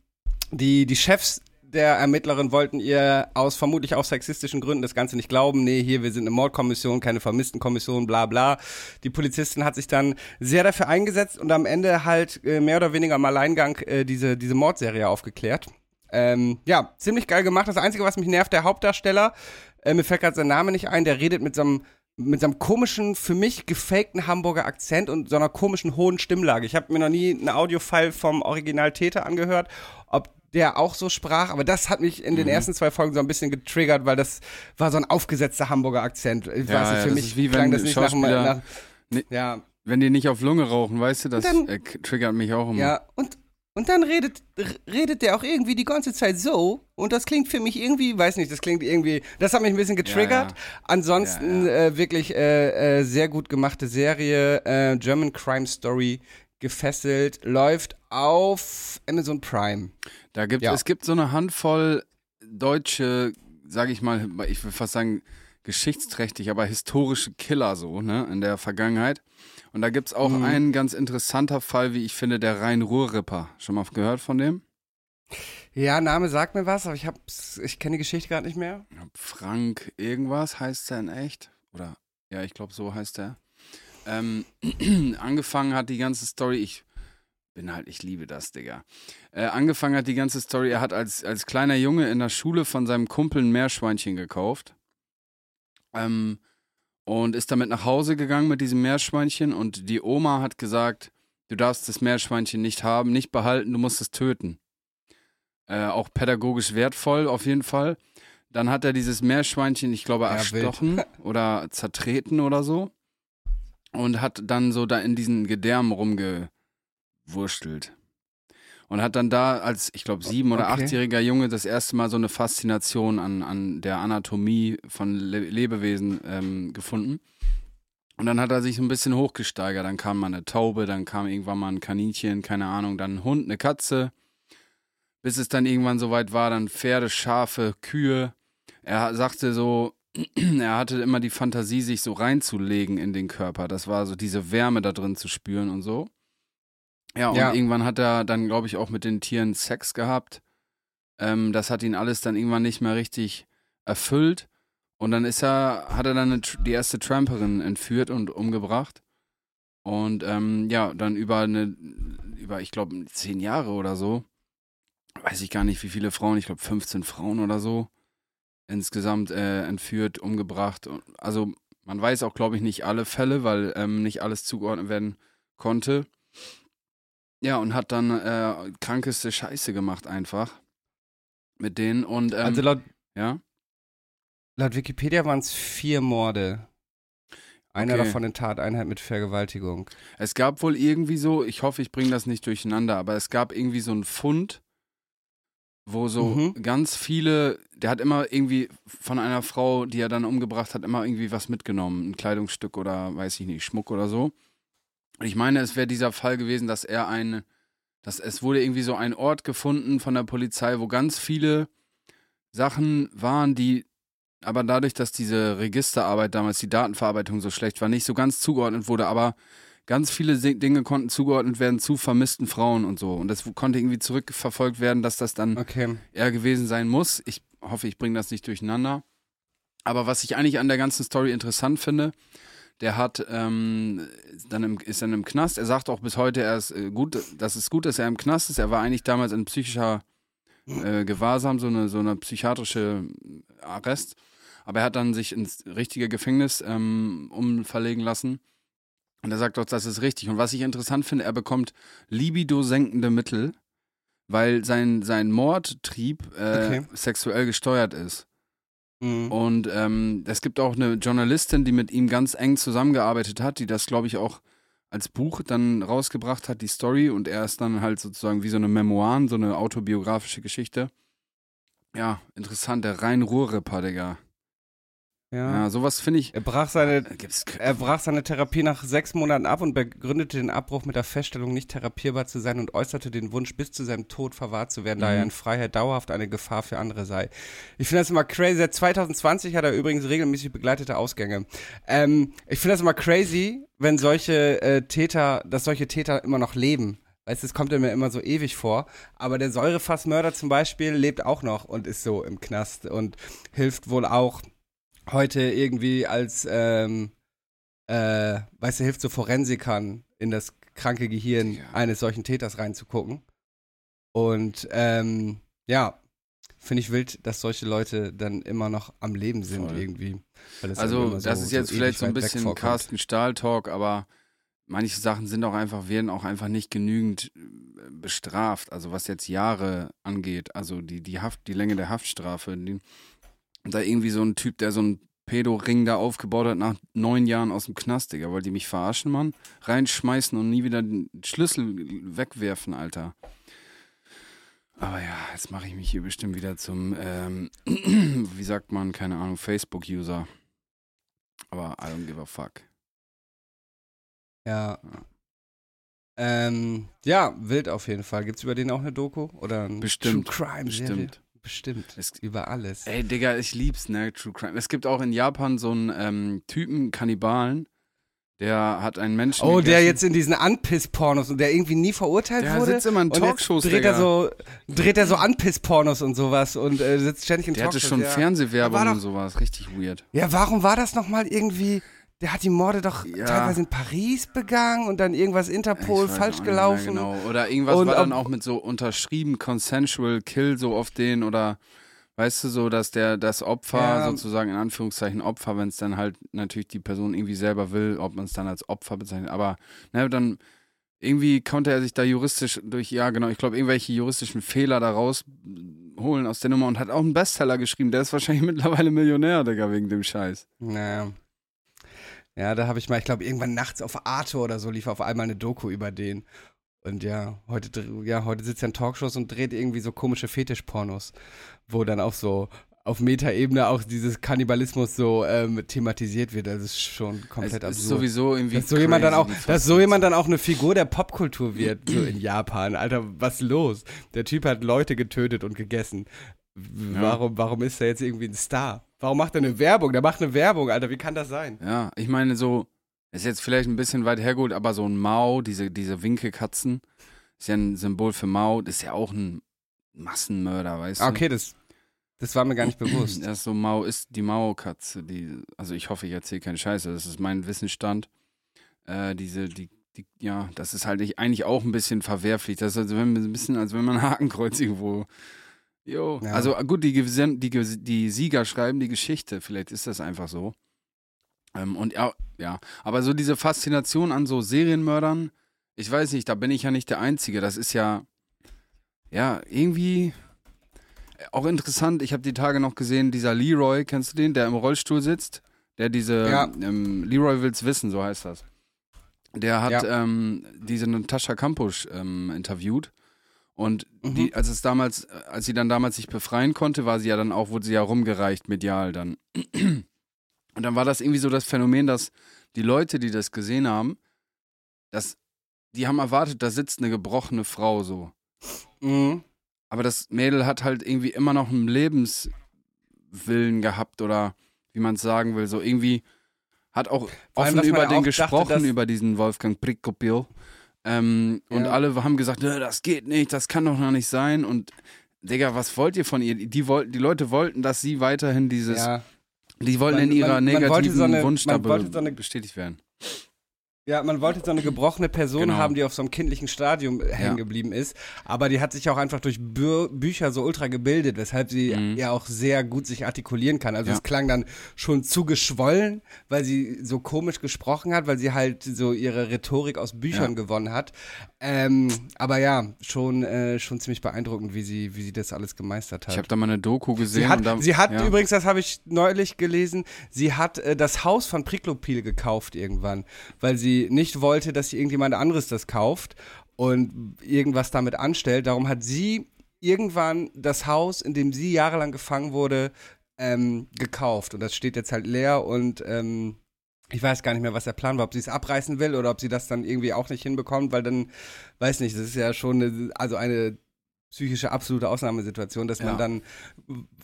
die, die Chefs der Ermittlerin wollten ihr aus vermutlich auch sexistischen Gründen das Ganze nicht glauben. Nee, hier, wir sind eine Mordkommission, keine Vermisstenkommission, bla bla. Die Polizistin hat sich dann sehr dafür eingesetzt und am Ende halt äh, mehr oder weniger im Alleingang äh, diese, diese Mordserie aufgeklärt. Ähm, ja, ziemlich geil gemacht. Das Einzige, was mich nervt, der Hauptdarsteller, äh, mir fällt gerade sein Name nicht ein, der redet mit so einem mit so einem komischen, für mich gefakten Hamburger Akzent und so einer komischen hohen Stimmlage. Ich habe mir noch nie einen Audiofile vom Original Täter angehört, ob der auch so sprach, aber das hat mich in den ersten zwei Folgen so ein bisschen getriggert, weil das war so ein aufgesetzter Hamburger Akzent. Ich Ja, weiß nicht, ja, für das mich wie klang wenn das nicht nach, nach Nee. ja, Wenn die nicht auf Lunge rauchen, weißt du, das Dann- äh, triggert mich auch immer. ja, und, und dann redet, redet der auch irgendwie die ganze Zeit so. Und das klingt für mich irgendwie, weiß nicht, das klingt irgendwie, das hat mich ein bisschen getriggert. Ja, Ansonsten Ja, Äh, wirklich äh, äh, sehr gut gemachte Serie. Äh, German Crime Story gefesselt. Läuft auf Amazon Prime. Da gibt Ja. es gibt so eine Handvoll deutsche, sage ich mal, ich will fast sagen geschichtsträchtig, aber historische Killer so, ne, in der Vergangenheit. Und da gibt's auch Mhm. einen ganz interessanter Fall, wie ich finde, der Rhein-Ruhr-Ripper. Schon mal gehört von dem? Ja, Name sagt mir was, aber ich hab's, ich kenne die Geschichte gerade nicht mehr. Frank irgendwas heißt er in echt? Oder ja, ich glaube, so heißt er. Ähm, angefangen hat die ganze Story, ich bin halt, ich liebe das, Digga. Äh, angefangen hat die ganze Story, er hat als, als kleiner Junge in der Schule von seinem Kumpel ein Meerschweinchen gekauft. Ähm, und ist damit nach Hause gegangen mit diesem Meerschweinchen und die Oma hat gesagt, du darfst das Meerschweinchen nicht haben, nicht behalten, du musst es töten. Äh, auch pädagogisch wertvoll auf jeden Fall. Dann hat er dieses Meerschweinchen, ich glaube, Ja, erstochen oder zertreten oder so. Und hat dann so da in diesen Gedärmen rumgewurstelt. Und hat dann da als, ich glaube, sieben- oder Okay. achtjähriger Junge das erste Mal so eine Faszination an, an der Anatomie von Le Lebewesen ähm, gefunden. Und dann hat er sich so ein bisschen hochgesteigert. Dann kam mal eine Taube, dann kam irgendwann mal ein Kaninchen, keine Ahnung, dann ein Hund, eine Katze. Bis es dann irgendwann soweit war, dann Pferde, Schafe, Kühe. Er sagte so, er hatte immer die Fantasie, sich so reinzulegen in den Körper. Das war so diese Wärme da drin zu spüren und so. Ja, und Ja. irgendwann hat er dann, glaube ich, auch mit den Tieren Sex gehabt. Ähm, das hat ihn alles dann irgendwann nicht mehr richtig erfüllt. Und dann ist er, hat er dann eine, die erste Tramperin entführt und umgebracht. Und ähm, ja, dann über eine, über, ich glaube, zehn Jahre oder so, weiß ich gar nicht, wie viele Frauen, ich glaube 15 Frauen oder so, insgesamt äh, entführt, umgebracht. Und- Also man weiß auch, glaube ich, nicht alle Fälle, weil ähm, nicht alles zugeordnet werden konnte. Ja, und hat dann äh, krankeste Scheiße gemacht einfach mit denen und ähm, also laut, ja. laut Wikipedia waren es vier Morde. Einer Okay. davon in Tateinheit mit Vergewaltigung. Es gab wohl irgendwie so, ich hoffe, ich bringe das nicht durcheinander, aber es gab irgendwie so einen Fund, wo so Mhm. ganz viele, der hat immer irgendwie von einer Frau, die er dann umgebracht hat, immer irgendwie was mitgenommen, ein Kleidungsstück oder weiß ich nicht, Schmuck oder so. Und ich meine, es wäre dieser Fall gewesen, dass er eine, dass es wurde irgendwie so ein Ort gefunden von der Polizei, wo ganz viele Sachen waren, die aber dadurch, dass diese Registerarbeit damals, die Datenverarbeitung so schlecht war, nicht so ganz zugeordnet wurde, aber ganz viele Dinge konnten zugeordnet werden zu vermissten Frauen und so. Und das konnte irgendwie zurückverfolgt werden, dass das dann Okay. er gewesen sein muss. Ich hoffe, ich bringe das nicht durcheinander. Aber was ich eigentlich an der ganzen Story interessant finde, der hat ähm, dann im, ist dann im Knast. Er sagt auch bis heute, er ist äh, gut, das ist gut, dass er im Knast ist. Er war eigentlich damals in psychischer äh, Gewahrsam, so eine so eine psychiatrische Arrest. Aber er hat dann sich ins richtige Gefängnis ähm, umverlegen lassen. Und er sagt doch, das ist richtig. Und was ich interessant finde, er bekommt libido-senkende Mittel, weil sein, sein Mordtrieb äh, Okay. sexuell gesteuert ist. Mhm. Und ähm, es gibt auch eine Journalistin, die mit ihm ganz eng zusammengearbeitet hat, die das, glaube ich, auch als Buch dann rausgebracht hat, die Story. Und er ist dann halt sozusagen wie so eine Memoiren, so eine autobiografische Geschichte. Ja, interessant, der Rhein-Ruhr-Ripper, Digga. Ja. Ja, sowas finde ich. Er brach seine Äh, Er brach seine Therapie nach sechs Monaten ab und begründete den Abbruch mit der Feststellung, nicht therapierbar zu sein und äußerte den Wunsch, bis zu seinem Tod verwahrt zu werden, da Mhm. er in Freiheit dauerhaft eine Gefahr für andere sei. Ich finde das immer crazy. Seit 2020 hat er übrigens regelmäßig begleitete Ausgänge. Ähm, ich finde das immer crazy, wenn solche äh, Täter, dass solche Täter immer noch leben. Weißt du, es kommt mir immer so ewig vor. Aber der Säurefassmörder zum Beispiel lebt auch noch und ist so im Knast und hilft wohl auch heute irgendwie als, ähm, äh, weißt du, hilft so Forensikern in das kranke Gehirn Ja. eines solchen Täters reinzugucken. Und ähm, ja, finde ich wild, dass solche Leute dann immer noch am Leben sind Voll. irgendwie. Also, so- das ist jetzt ewig vielleicht so ein bisschen. Carsten Stahl-Talk, aber manche Sachen sind auch einfach, werden auch einfach nicht genügend äh, bestraft. Also, was jetzt Jahre angeht, also die, die Haft, die Länge der Haftstrafe. Die, da irgendwie so ein Typ, der so ein Pedo-Ring da aufgebaut hat nach neun Jahren aus dem Knast, Digga. Wollt ihr mich verarschen, Mann? Reinschmeißen und nie wieder den Schlüssel wegwerfen, Alter. Aber ja, jetzt mache ich mich hier bestimmt wieder zum, ähm, wie sagt man, keine Ahnung, Facebook-User. Aber I don't give a fuck. Ja. Ja. Ähm, ja, wild auf jeden Fall. Gibt's über den auch eine Doku? Oder ein Bestimmt, True Crime Bestimmt. Bestimmt. Es, Über alles. ey, Digga, ich lieb's, ne, True Crime. Es gibt auch in Japan so einen ähm, Typen, Kannibalen, der hat einen Menschen Oh, der gegessen. jetzt in diesen Anpiss-Pornos und der irgendwie nie verurteilt Der wurde. sitzt immer in Talkshows, dreht Digga. er so dreht er so Anpiss-Pornos und sowas und äh, sitzt ständig in der hatte Talkshows. schon ja. Fernsehwerbung doch- und sowas. Richtig weird. Ja, warum war das nochmal irgendwie? Der hat die Morde doch Ja. teilweise in Paris begangen und dann irgendwas Interpol falsch gelaufen. Genau. Oder irgendwas Und war dann auch mit so unterschrieben Consensual Kill so auf den oder weißt du so, dass der das Opfer Ja. sozusagen in Anführungszeichen Opfer, wenn es dann halt natürlich die Person irgendwie selber will, ob man es dann als Opfer bezeichnet, aber ne, dann irgendwie konnte er sich da juristisch durch, ja genau, ich glaube irgendwelche juristischen Fehler da rausholen aus der Nummer und hat auch einen Bestseller geschrieben. Der ist wahrscheinlich mittlerweile Millionär, Digga, wegen dem Scheiß. Naja. Ja, da habe ich mal, ich glaube, irgendwann nachts auf Arte oder so lief auf einmal eine Doku über den. Und ja, heute, ja, heute sitzt er in Talkshows und dreht irgendwie so komische Fetischpornos, wo dann auch so auf Metaebene auch dieses Kannibalismus so ähm, thematisiert wird. Das ist schon komplett es ist absurd. sowieso irgendwie dass so jemand dann auch, dass so jemand dann auch eine Figur der Popkultur wird, so in Japan. Alter, was los? Der Typ hat Leute getötet und gegessen. Ja. Warum, warum ist er jetzt irgendwie ein Star? Warum macht er eine Werbung? Der macht eine Werbung, Alter. Wie kann das sein? Ja, ich meine so, ist jetzt vielleicht ein bisschen weit hergeholt, aber so ein Mao, diese, diese Winkelkatzen, ist ja ein Symbol für Mao, das ist ja auch ein Massenmörder, weißt du? Ah, okay, das, das war mir gar nicht bewusst. Das ist so Mao ist die Mao-Katze, die, also ich hoffe, ich erzähle keine Scheiße, das ist mein Wissensstand. Äh, diese, die, die, ja, das ist halt ich- eigentlich auch ein bisschen verwerflich. Das ist also wenn, ein bisschen, als wenn man ein Hakenkreuz irgendwo. Jo. Ja. Also gut, die, die, die Sieger schreiben die Geschichte, vielleicht ist das einfach so. Ähm, und ja, ja, aber so diese Faszination an so Serienmördern, ich weiß nicht, da bin ich ja nicht der Einzige. Das ist ja, ja, irgendwie auch interessant. Ich habe die Tage noch gesehen, dieser Leroy, kennst du den, der im Rollstuhl sitzt? Der diese, Ja. ähm, Leroy will's wissen, so heißt das. Der hat Ja. ähm, diese Natascha Kampusch ähm, interviewt. Und Mhm. die, als es damals, als sie dann damals sich befreien konnte, war sie ja dann auch, wurde sie ja rumgereicht medial dann. Und dann war das irgendwie so das Phänomen, dass die Leute, die das gesehen haben, dass die haben erwartet, da sitzt eine gebrochene Frau so. Mhm. Aber das Mädel hat halt irgendwie immer noch einen Lebenswillen gehabt oder wie man es sagen will. So irgendwie hat auch Vor offen über den gesprochen, dachte, über diesen Wolfgang Prikopil. Ähm, Und Ja. alle haben gesagt, "Nö, das geht nicht, das kann doch noch nicht sein. Und Digga, was wollt ihr von ihr? Die, wollten, die Leute wollten, dass sie weiterhin dieses, Ja. die wollten Man- in ihrer man- man negativen so eine- Wunsch da man wollte so bestätigt werden. Ja, man wollte so eine gebrochene Person Genau. haben, die auf so einem kindlichen Stadium hängen geblieben ist. Aber die hat sich auch einfach durch Bü Bücher so ultra gebildet, weshalb sie Mhm. ja auch sehr gut sich artikulieren kann. Also Ja. es klang dann schon zu geschwollen, weil sie so komisch gesprochen hat, weil sie halt so ihre Rhetorik aus Büchern Ja. gewonnen hat. Ähm, aber ja, schon, äh, schon ziemlich beeindruckend, wie sie, wie sie das alles gemeistert hat. Ich habe da mal eine Doku gesehen. Sie hat, da, sie hat übrigens, das habe ich neulich gelesen, sie hat äh, das Haus von Priklopil gekauft irgendwann, weil sie nicht wollte, dass irgendjemand anderes das kauft und irgendwas damit anstellt. Darum hat sie irgendwann das Haus, in dem sie jahrelang gefangen wurde, ähm, gekauft. Und das steht jetzt halt leer und ähm, ich weiß gar nicht mehr, was der Plan war, ob sie es abreißen will oder ob sie das dann irgendwie auch nicht hinbekommt, weil dann, weiß nicht, das ist ja schon eine, also eine psychische absolute Ausnahmesituation, dass Ja. man dann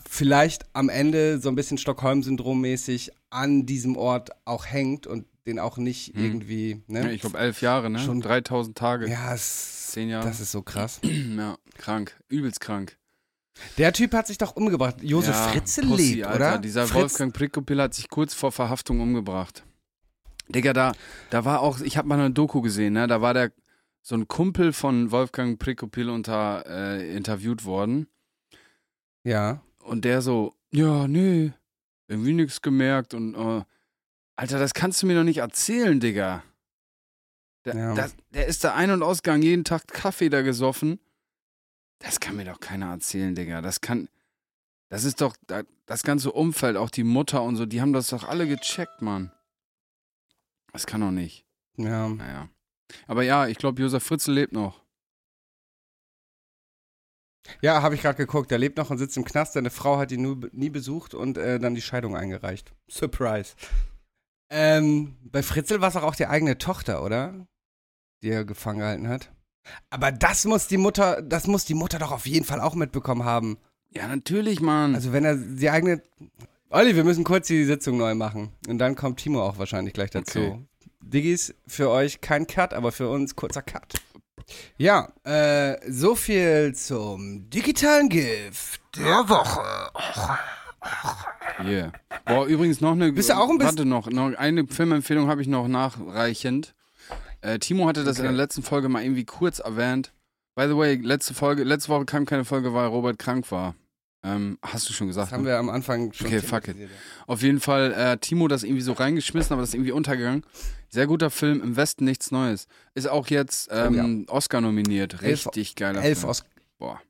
vielleicht am Ende so ein bisschen Stockholm-Syndrom-mäßig an diesem Ort auch hängt und den auch nicht Hm. irgendwie, Ja, ne? ich glaube elf Jahre, ne? Schon- 3000 Tage. Ja, es, Zehn Jahre. das ist so krass. ja, krank. Übelst krank. Der Typ hat sich doch umgebracht. Josef ja, Fritze Pussy, lebt, Alter. oder? Dieser Fritz, Wolfgang Prikopil hat sich kurz vor Verhaftung umgebracht. Digga, da, da war auch, ich habe mal eine Doku gesehen, ne? Da war der so ein Kumpel von Wolfgang Prikopil unter äh, interviewt worden Ja. und der so, ja, nee, irgendwie nichts gemerkt und äh, Alter, das kannst du mir doch nicht erzählen, Digga. Der, Ja. das, der ist da ein- und ausgegangen, jeden Tag Kaffee da gesoffen. Das kann mir doch keiner erzählen, Digga. Das kann. Das ist doch. da- Das ganze Umfeld, auch die Mutter und so, die haben das doch alle gecheckt, Mann. Das kann doch nicht. Ja. Naja. Aber ja, ich glaube, Josef Fritzl lebt noch. Ja, habe ich gerade geguckt. Der lebt noch und sitzt im Knast. Seine Frau hat ihn nie besucht und äh, dann die Scheidung eingereicht. Surprise. Ähm, bei Fritzl war es auch, auch die eigene Tochter, oder? Die er gefangen gehalten hat. Aber das muss die Mutter, das muss die Mutter doch auf jeden Fall auch mitbekommen haben. Ja, natürlich, Mann. Also wenn er die eigene. Olli, wir müssen kurz die Sitzung neu machen. Und dann kommt Timo auch wahrscheinlich gleich dazu. Okay. Diggis, für euch kein Cut, aber für uns kurzer Cut. Ja, äh, so viel zum digitalen Gift. Der Woche. Yeah. Boah, übrigens noch eine. Bist du auch ein bisschen- Warte noch, noch eine Filmempfehlung habe ich noch nachreichend. Äh, Timo hatte das in Okay. der letzten Folge mal irgendwie kurz erwähnt. By the way, letzte Folge, letzte Woche kam keine Folge, weil Robert krank war. Ähm, hast du schon gesagt? Das haben ne? wir am Anfang schon. Okay, fuck it. Auf jeden Fall, äh, Timo das irgendwie so reingeschmissen, aber das ist irgendwie untergegangen. Sehr guter Film, im Westen nichts Neues. Ist auch jetzt ähm, Oscar nominiert. Elf- Richtig ja. geiler Elf Film. Oscar. Boah.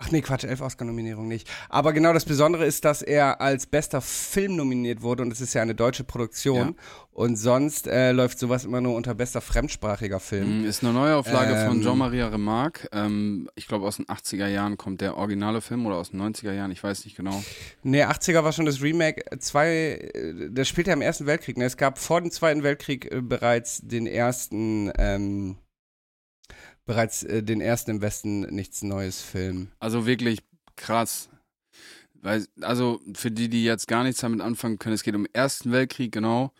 Ach nee, Quatsch, elf Oscar-Nominierungen nicht. Aber genau das Besondere ist, dass er als bester Film nominiert wurde und es ist ja eine deutsche Produktion. Und sonst äh, läuft sowas immer nur unter bester fremdsprachiger Film. Mm, Ist eine Neuauflage von Ähm, Jean-Maria Remarque. Ähm, ich glaube, aus den 80er Jahren kommt der originale Film oder aus den 90er Jahren, ich weiß nicht genau. Nee, 80er war schon das Remake. Zwei, äh, das spielt ja im Ersten Weltkrieg. Ne? Es gab vor dem Zweiten Weltkrieg äh, bereits den ersten, ähm, bereits äh, den ersten im Westen nichts Neues Film. Also wirklich krass. Weil, also für die, die jetzt gar nichts damit anfangen können, es geht um den Ersten Weltkrieg, genau.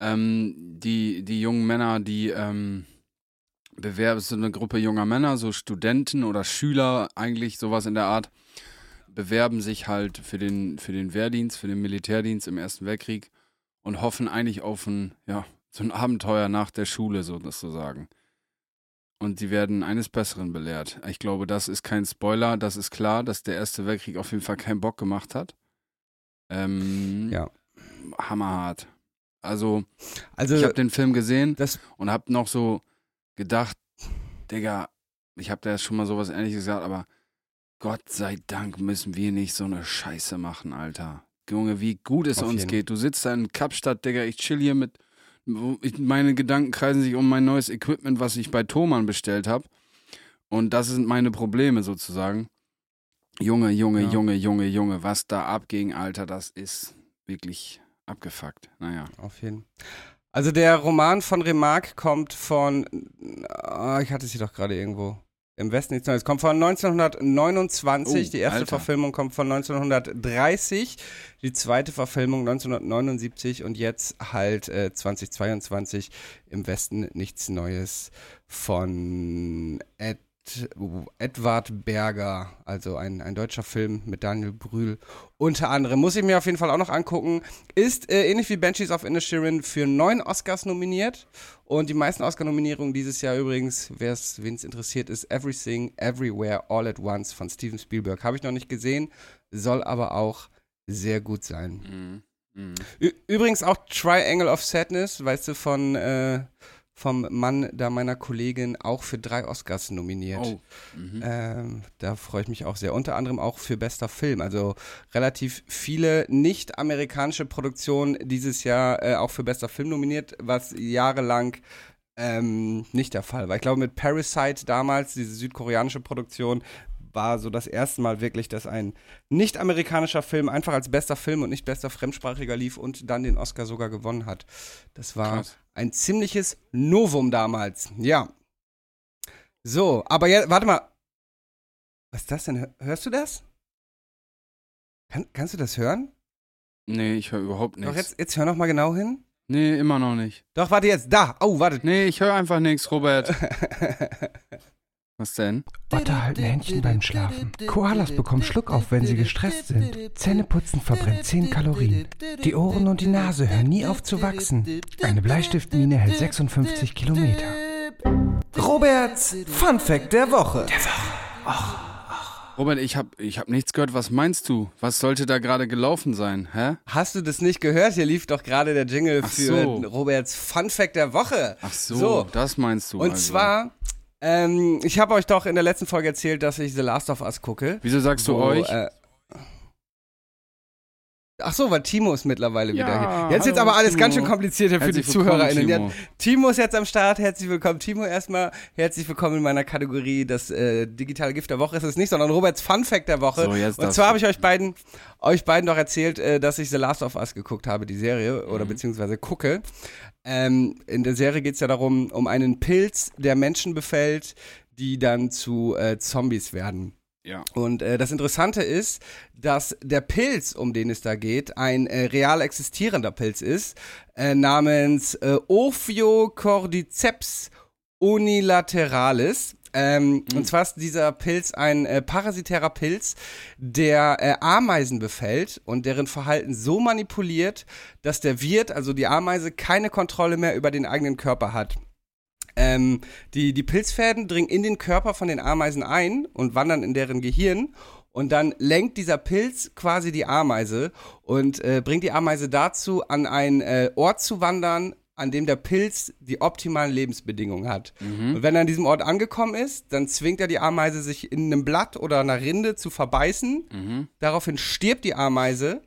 Ähm, die, die jungen Männer, die ähm, bewerben, ist eine Gruppe junger Männer, so Studenten oder Schüler, eigentlich sowas in der Art, bewerben sich halt für den, für den Wehrdienst, für den Militärdienst im Ersten Weltkrieg und hoffen eigentlich auf ein, ja, so ein Abenteuer nach der Schule, sozusagen. Und sie werden eines Besseren belehrt. Ich glaube, das ist kein Spoiler, das ist klar, dass der Erste Weltkrieg auf jeden Fall keinen Bock gemacht hat. Ähm, Ja. Hammerhart. Also, Also, ich habe den Film gesehen das, und habe noch so gedacht, Digga, ich habe da schon mal sowas ähnliches gesagt, aber Gott sei Dank müssen wir nicht so eine Scheiße machen, Alter. Junge, wie gut es Auf uns jeden. geht. Du sitzt da in Kapstadt, Digga, ich chill hier mit, meine Gedanken kreisen sich um mein neues Equipment, was ich bei Thomann bestellt habe. Und das sind meine Probleme sozusagen. Junge, Junge, Ja. Junge, Junge, Junge, was da abging, Alter, das ist wirklich abgefuckt. Naja. auf jeden Also der Roman von Remarque kommt von, ah, ich hatte sie doch gerade irgendwo. Im Westen nichts Neues. Kommt von 1929. Oh, die erste Alter. Verfilmung kommt von 1930. Die zweite Verfilmung 1979 und jetzt halt äh, 2022 im Westen nichts Neues von Ed, Edward Berger, also ein, ein deutscher Film mit Daniel Brühl. Unter anderem muss ich mir auf jeden Fall auch noch angucken. Ist äh, ähnlich wie Banshees of Inisherin für neun Oscars nominiert. Und die meisten Oscar-Nominierungen dieses Jahr übrigens, wen es interessiert, ist Everything, Everywhere, All at Once von Steven Spielberg. Habe ich noch nicht gesehen, soll aber auch sehr gut sein. Mhm. Mhm. Übrigens auch Triangle of Sadness, weißt du, von äh, vom Mann da meiner Kollegin auch für drei Oscars nominiert. Oh. Mhm. Ähm, da freue ich mich auch sehr. Unter anderem auch für bester Film. Also relativ viele nicht-amerikanische Produktionen dieses Jahr äh, auch für bester Film nominiert, was jahrelang ähm, nicht der Fall war. Ich glaube, mit Parasite damals, diese südkoreanische Produktion, war so das erste Mal wirklich, dass ein nicht-amerikanischer Film einfach als bester Film und nicht bester Fremdsprachiger lief und dann den Oscar sogar gewonnen hat. Das war Krass. ein ziemliches Novum damals. Ja. So, aber jetzt, warte mal. Was ist das denn? Hör- Hörst du das? Kann, kannst du das hören? Nee, ich höre überhaupt Doch, nichts. jetzt, jetzt hör noch mal genau hin. Nee, immer noch nicht. Doch, warte jetzt. Da. Oh, warte. Nee, ich höre einfach nichts, Robert. Was denn? Otter halten Händchen beim Schlafen. Koalas bekommen Schluckauf, wenn sie gestresst sind. Zähneputzen verbrennt 10 Kalorien. Die Ohren und die Nase hören nie auf zu wachsen. Eine Bleistiftmine hält 56 Kilometer. Roberts Fun Fact der Woche. Robert, ich hab, ich hab nichts gehört. Was meinst du? Was sollte da gerade gelaufen sein? Hä? Hast du das nicht gehört? Hier lief doch gerade der Jingle Ach für so. Roberts Fun Fact der Woche. Ach so, So. das meinst du. Und also. zwar, ähm, ich habe euch doch in der letzten Folge erzählt, dass ich The Last of Us gucke. Wieso sagst du wo, euch? Äh, Ach so, weil Timo ist mittlerweile wieder Ja, hier. Jetzt ist hallo, aber alles Timo. ganz schön kompliziert hier für die Herzlich willkommen, ZuhörerInnen. Timo. Timo ist jetzt am Start. Herzlich willkommen, Timo, erstmal. Herzlich willkommen in meiner Kategorie. Das äh, digitale Gift der Woche ist es nicht, sondern Roberts Fun Fact der Woche. So, jetzt Und zwar habe ich euch beiden, euch beiden doch erzählt, äh, dass ich The Last of Us geguckt habe, die Serie, oder beziehungsweise gucke. Ähm, in der Serie geht es ja darum, um einen Pilz, der Menschen befällt, die dann zu äh, Zombies werden. Ja. Und äh, das Interessante ist, dass der Pilz, um den es da geht, ein äh, real existierender Pilz ist, äh, namens äh, Ophiocordyceps unilateralis. Ähm, Und zwar ist dieser Pilz ein äh, parasitärer Pilz, der äh, Ameisen befällt und deren Verhalten so manipuliert, dass der Wirt, also die Ameise, keine Kontrolle mehr über den eigenen Körper hat. Ähm, die, die Pilzfäden dringen in den Körper von den Ameisen ein und wandern in deren Gehirn. Und dann lenkt dieser Pilz quasi die Ameise und äh, bringt die Ameise dazu, an einen äh, Ort zu wandern, an dem der Pilz die optimalen Lebensbedingungen hat. Und wenn er an diesem Ort angekommen ist, dann zwingt er die Ameise, sich in einem Blatt oder einer Rinde zu verbeißen. Daraufhin stirbt die Ameise.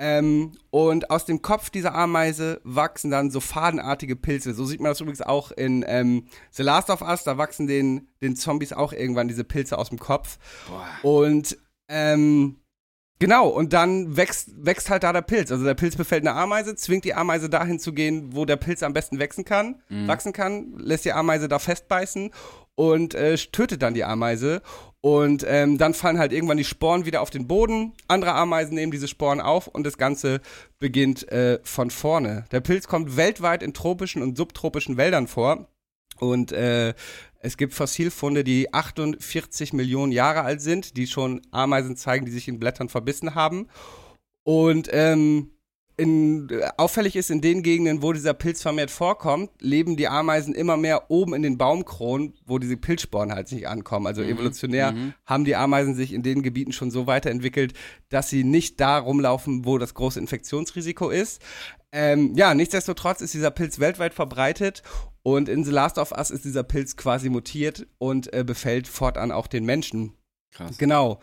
Ähm, und aus dem Kopf dieser Ameise wachsen dann so fadenartige Pilze. So sieht man das übrigens auch in ähm, The Last of Us. Da wachsen den, den Zombies auch irgendwann diese Pilze aus dem Kopf. Und ähm, genau, und dann wächst, wächst halt da der Pilz. Also der Pilz befällt eine Ameise, zwingt die Ameise dahin zu gehen, wo der Pilz am besten wachsen kann, wachsen kann, lässt die Ameise da festbeißen und äh, tötet dann die Ameise. Und ähm, dann fallen halt irgendwann die Sporen wieder auf den Boden. Andere Ameisen nehmen diese Sporen auf und das Ganze beginnt äh, von vorne. Der Pilz kommt weltweit in tropischen und subtropischen Wäldern vor. Und äh, es gibt Fossilfunde, die 48 Millionen Jahre alt sind, die schon Ameisen zeigen, die sich in Blättern verbissen haben. Und ähm, in, äh, auffällig ist, in den Gegenden, wo dieser Pilz vermehrt vorkommt, leben die Ameisen immer mehr oben in den Baumkronen, wo diese Pilzsporen halt nicht ankommen. Also evolutionär haben die Ameisen sich in den Gebieten schon so weiterentwickelt, dass sie nicht da rumlaufen, wo das große Infektionsrisiko ist. Ähm, ja, nichtsdestotrotz ist dieser Pilz weltweit verbreitet und in The Last of Us ist dieser Pilz quasi mutiert und äh, befällt fortan auch den Menschen. Krass. Genau.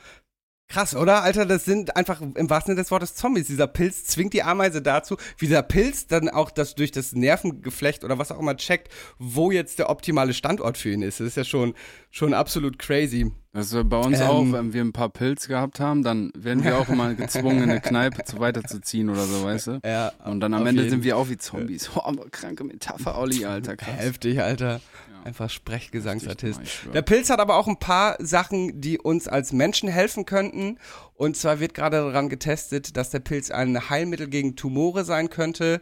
Krass, oder? Alter, das sind einfach im wahrsten Sinne des Wortes Zombies. Dieser Pilz zwingt die Ameise dazu, wie dieser Pilz dann auch das durch das Nervengeflecht oder was auch immer checkt, wo jetzt der optimale Standort für ihn ist. Das ist ja schon, schon absolut crazy. Also bei uns Ähm. auch, wenn wir ein paar Pilze gehabt haben, dann werden wir auch immer gezwungen, in eine Kneipe zu weiterzuziehen oder so, weißt du? Ja, Und dann am Ende jeden. sind wir auch wie Zombies. Oh, aber kranke Metapher, Olli, Alter, krass. Heftig, Alter. Einfach Sprechgesangsartist. Der Pilz hat aber auch ein paar Sachen, die uns als Menschen helfen könnten. Und zwar wird gerade daran getestet, dass der Pilz ein Heilmittel gegen Tumore sein könnte,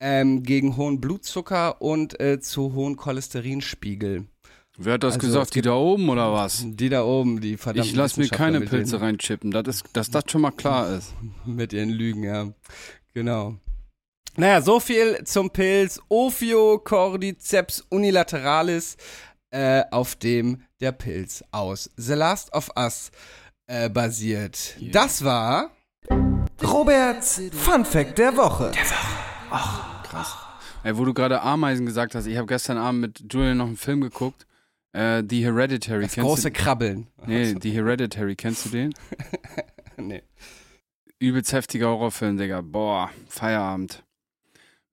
ähm, gegen hohen Blutzucker und äh, zu hohen Cholesterinspiegel. Wer hat das Also, gesagt? es Die da oben oder was? Die da oben, die verdammten Ich lass mir keine Pilze reinchippen, das ist, dass das schon mal klar ist. Mit ihren Lügen, ja. Genau. Naja, so viel zum Pilz Ophiocordyceps unilateralis, äh, auf dem der Pilz aus The Last of Us äh, basiert. Das war Roberts Fun Fact der Woche. Ey, wo du gerade Ameisen gesagt hast, ich habe gestern Abend mit Julian noch einen Film geguckt. Äh, The Hereditary. das Kennst große du? Krabbeln. Nee, The Hereditary, kennst du den? nee. Übelst heftiger Horrorfilm, Digga. Boah, Feierabend.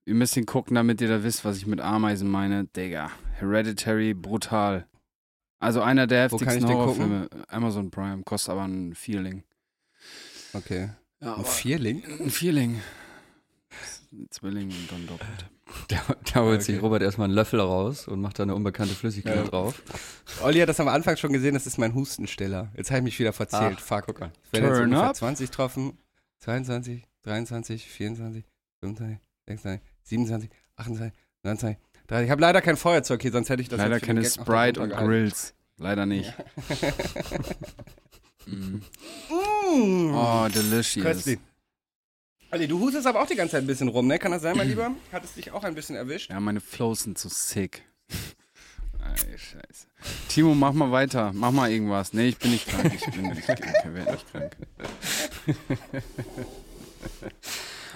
Ihr müsst ihn gucken, damit ihr da wisst, was ich mit Ameisen meine. Digga, Hereditary, brutal. Also einer der Wo kann heftigsten ich den Horrorfilme. Amazon Prime, kostet aber ein Vierling. Okay. Ja, Ein Vierling? Ein Vierling. Ein Zwilling und dann doppelt. Da, da holt sich Okay. Robert erstmal einen Löffel raus und macht da eine unbekannte Flüssigkeit Ja. drauf. Olli hat das am Anfang schon gesehen, das ist mein Hustenstiller. Jetzt habe ich mich wieder verzählt. Ach, Fuck. guck an. Ich werde jetzt Turn up. 20 getroffen. 22, 23, 24, 25, 26, 27, 28, 29, 30. Ich habe leider kein Feuerzeug hier, sonst hätte ich das Leider keine Sprite und. Grills. Leider nicht. Mm. Mm. Oh, delicious. Köstlich. Olli, du hustest aber auch die ganze Zeit ein bisschen rum, ne? Kann das sein, mein Lieber? Hat es dich auch ein bisschen erwischt? Ja, meine Flows sind so sick. Ey, scheiße. Timo, mach mal weiter. Mach mal irgendwas. Nee, ich bin nicht krank. Ich bin nicht, ich werd nicht krank.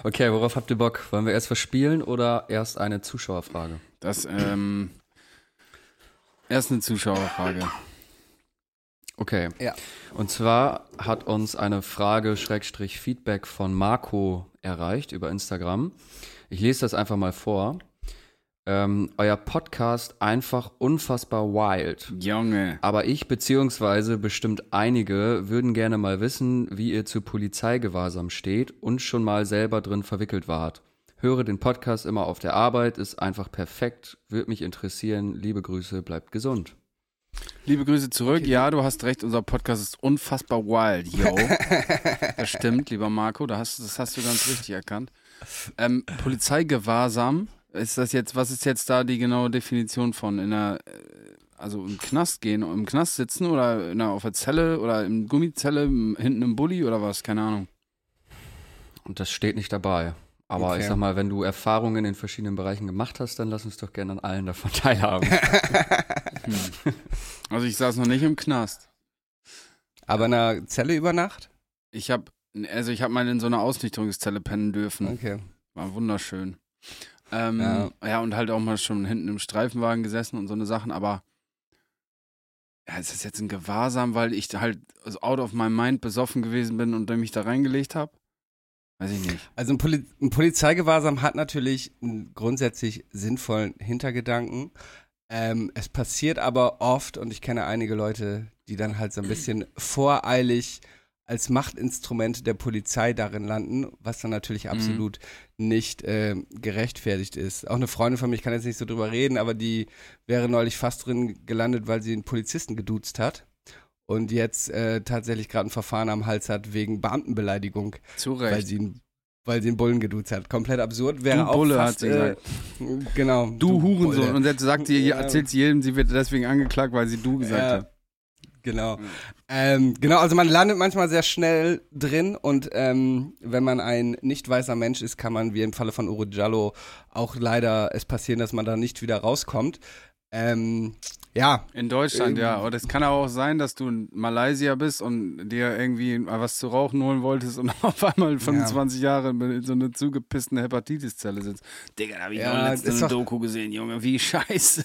Okay, worauf habt ihr Bock? Wollen wir erst was spielen oder erst eine Zuschauerfrage? Das, ähm, erst eine Zuschauerfrage. Okay. Ja. Und zwar hat uns eine Frage Schrägstrich Feedback von Marco erreicht über Instagram. Ich lese das einfach mal vor. Ähm, euer Podcast einfach unfassbar wild. Junge. Aber ich beziehungsweise bestimmt einige würden gerne mal wissen, wie ihr zu Polizeigewahrsam steht und schon mal selber drin verwickelt wart. Höre den Podcast immer auf der Arbeit, ist einfach perfekt, würde mich interessieren. Liebe Grüße, bleibt gesund. Liebe Grüße zurück. Ja, du hast recht, unser Podcast ist unfassbar wild, yo. das stimmt, lieber Marco, hast, das hast du ganz richtig erkannt. Ähm, Polizeigewahrsam, ist das jetzt, was ist jetzt da die genaue Definition von in der, äh, also im Knast gehen, im Knast sitzen oder in einer, auf der Zelle oder im Gummizelle, hinten im Bulli oder was, keine Ahnung. Und das steht nicht dabei. Aber Okay. ich sag mal, wenn du Erfahrungen in den verschiedenen Bereichen gemacht hast, dann lass uns doch gerne an allen davon teilhaben. Also ich saß noch nicht im Knast. Aber in einer Zelle über Nacht? Ich habe, also ich habe mal in so einer Ausnüchterungszelle pennen dürfen. Okay. War wunderschön. Ähm, Ja. ja. und halt auch mal schon hinten im Streifenwagen gesessen und so eine Sachen, aber ja, ist das jetzt ein Gewahrsam, weil ich halt also out of my mind besoffen gewesen bin und dann mich da reingelegt habe? Weiß ich nicht. Also ein, Poli ein Polizeigewahrsam hat natürlich einen grundsätzlich sinnvollen Hintergedanken. Ähm, es passiert aber oft, und ich kenne einige Leute, die dann halt so ein bisschen voreilig als Machtinstrument der Polizei darin landen, was dann natürlich absolut nicht ähm, gerechtfertigt ist. Auch eine Freundin von mir, ich kann jetzt nicht so drüber reden, aber die wäre neulich fast drin gelandet, weil sie einen Polizisten geduzt hat und jetzt äh, tatsächlich gerade ein Verfahren am Hals hat wegen Beamtenbeleidigung Zu weil Recht. sie, ihn- weil sie einen Bullen geduzt hat. Komplett absurd. Wäre Du auch Bulle, fast, hat sie äh, Genau. Du, Hurensohn. Bulle. Und jetzt sagt sie, erzählt sie jedem, sie wird deswegen angeklagt, weil sie du gesagt Ja, hat. Genau. Mhm. Ähm, genau, also man landet manchmal sehr schnell drin und ähm, wenn man ein nicht weißer Mensch ist, kann man, wie im Falle von Uru Jallo, auch leider es passieren, dass man da nicht wieder rauskommt. Ähm, ja, In Deutschland, ja. Ähm, Und es kann aber auch sein, dass du in Malaysia bist und dir irgendwie mal was zu rauchen holen wolltest und auf einmal 25 Jahre in so eine zugepisste Hepatitis-Zelle sitzt. Digga, da hab ich Ja, noch doch- Doku gesehen, Junge. Wie scheiße.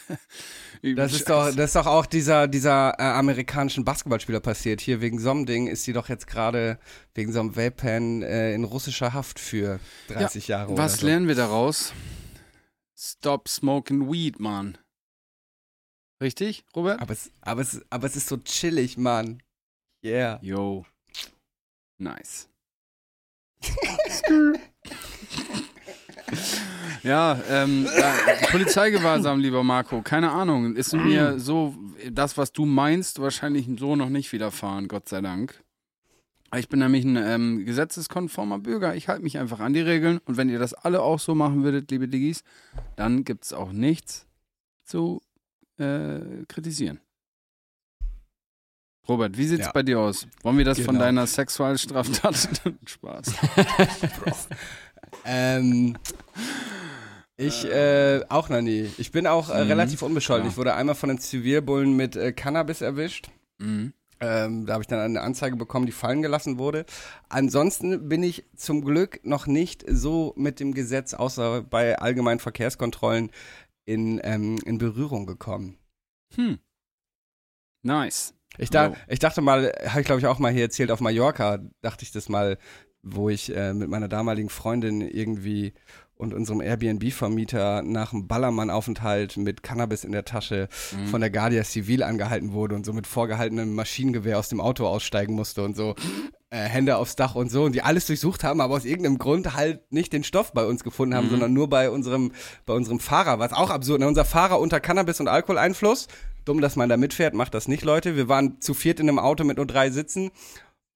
Das ist, doch, das ist doch auch dieser, dieser äh, amerikanischen Basketballspieler passiert. Hier wegen so einem Ding ist sie doch jetzt gerade wegen so einem Vape-Pen äh, in russischer Haft für 30 Jahre oder Was so. lernen wir daraus? Stop smoking weed, Mann. Richtig, Robert? Aber es, aber, es, aber es ist so chillig, Mann. Yeah. Yo. Nice. ja, ähm, ja, Polizeigewahrsam, lieber Marco. Keine Ahnung. Ist mir so, das, was du meinst, wahrscheinlich so noch nicht widerfahren, Gott sei Dank. Ich bin nämlich ein ähm, gesetzeskonformer Bürger. Ich halte mich einfach an die Regeln. Und wenn ihr das alle auch so machen würdet, liebe Diggis, dann gibt es auch nichts zu äh, kritisieren. Robert, wie sieht's Ja. bei dir aus? Wollen wir das von Genau. deiner Sexualstraftat Spaß? Ähm, ich äh, auch noch nie. Ich bin auch äh, Mhm, relativ unbescholten. klar. Ich wurde einmal von den Zivilbullen mit äh, Cannabis erwischt. Mhm. Ähm, da habe ich dann eine Anzeige bekommen, die fallen gelassen wurde. Ansonsten bin ich zum Glück noch nicht so mit dem Gesetz, außer bei allgemeinen Verkehrskontrollen, in, ähm, in Berührung gekommen. Hm. Nice. Ich, da, Jo. ich dachte mal, habe ich glaube ich auch mal hier erzählt, auf Mallorca dachte ich das mal, wo ich äh, mit meiner damaligen Freundin irgendwie und unserem Airbnb-Vermieter nach einem Ballermann-Aufenthalt mit Cannabis in der Tasche Mhm. von der Guardia Civil angehalten wurde und so mit vorgehaltenem Maschinengewehr aus dem Auto aussteigen musste und so äh, Hände aufs Dach und so und die alles durchsucht haben, aber aus irgendeinem Grund halt nicht den Stoff bei uns gefunden haben, Mhm. sondern nur bei unserem, bei unserem Fahrer, was auch absurd. Ne? Unser Fahrer unter Cannabis- und Alkoholeinfluss. Dumm, dass man da mitfährt, macht das nicht, Leute. Wir waren zu viert in einem Auto mit nur drei Sitzen.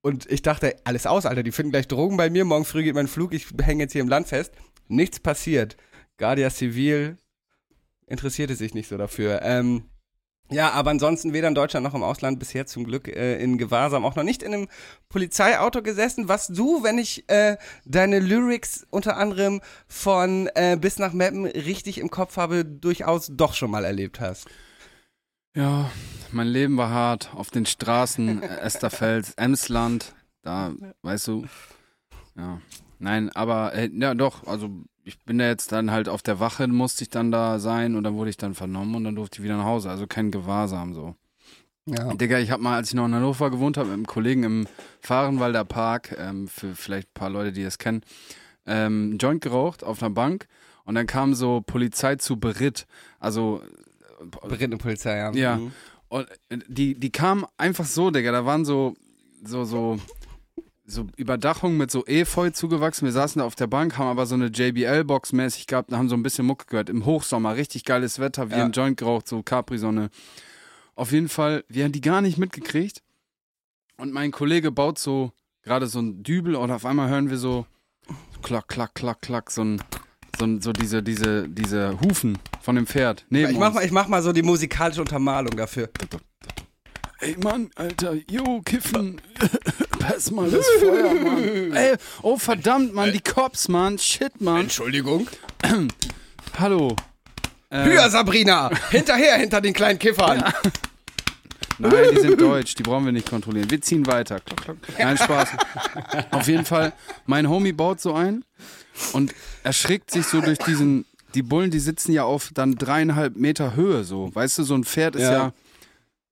Und ich dachte, alles aus, Alter, die finden gleich Drogen bei mir. Morgen früh geht mein Flug, ich hänge jetzt hier im Land fest. Nichts passiert. Guardia Civil interessierte sich nicht so dafür. Ähm, ja, aber ansonsten weder in Deutschland noch im Ausland bisher zum Glück äh, in Gewahrsam auch noch nicht in einem Polizeiauto gesessen, was du, wenn ich äh, deine Lyrics unter anderem von äh, bis nach Meppen richtig im Kopf habe, durchaus doch schon mal erlebt hast. Ja, mein Leben war hart. Auf den Straßen, äh, Esterfeld, Emsland, da, weißt du. Ja. Nein, aber, äh, ja doch, also ich bin da jetzt dann halt auf der Wache, musste ich dann da sein und dann wurde ich dann vernommen und dann durfte ich wieder nach Hause. Also kein Gewahrsam so. Ja. Digga, ich habe mal, als ich noch in Hannover gewohnt habe, mit einem Kollegen im Fahrenwalder Park, ähm, für vielleicht ein paar Leute, die das kennen, ähm, einen Joint geraucht auf einer Bank und dann kam so Polizei zu Beritt. Also Berittene Polizei, ja. Ja. Mhm. und äh, die, die kamen einfach so, Digga. Da waren so, so, so, so Überdachungen mit so Efeu zugewachsen. Wir saßen da auf der Bank, haben aber so eine JBL-Box mäßig gehabt und haben so ein bisschen Mucke gehört. Im Hochsommer, richtig geiles Wetter, wie Ja. ein Joint geraucht, so Capri-Sonne. Auf jeden Fall, wir haben die gar nicht mitgekriegt. Und mein Kollege baut so gerade so ein Dübel und auf einmal hören wir so klack, klack, klack, klack, so ein, so, so diese, diese, diese Hufen von dem Pferd. Neben Ich mach, uns. mal, ich mach mal so die musikalische Untermalung dafür. Ey, Mann, Alter, yo, Kiffen, pass mal das Feuer, Mann. Ey, oh, verdammt, Mann, die Cops, Mann, shit, Mann. Entschuldigung. Hallo. Äh, Höher, Sabrina! Hinterher, hinter den kleinen Kiffern! Nein, die sind deutsch, die brauchen wir nicht kontrollieren. Wir ziehen weiter. Klock, klock. Nein, Spaß. Auf jeden Fall, mein Homie baut so ein und erschrickt sich so durch diesen. Die Bullen, die sitzen ja auf dann dreieinhalb Meter Höhe so. Weißt du, so ein Pferd ist ja, Ja.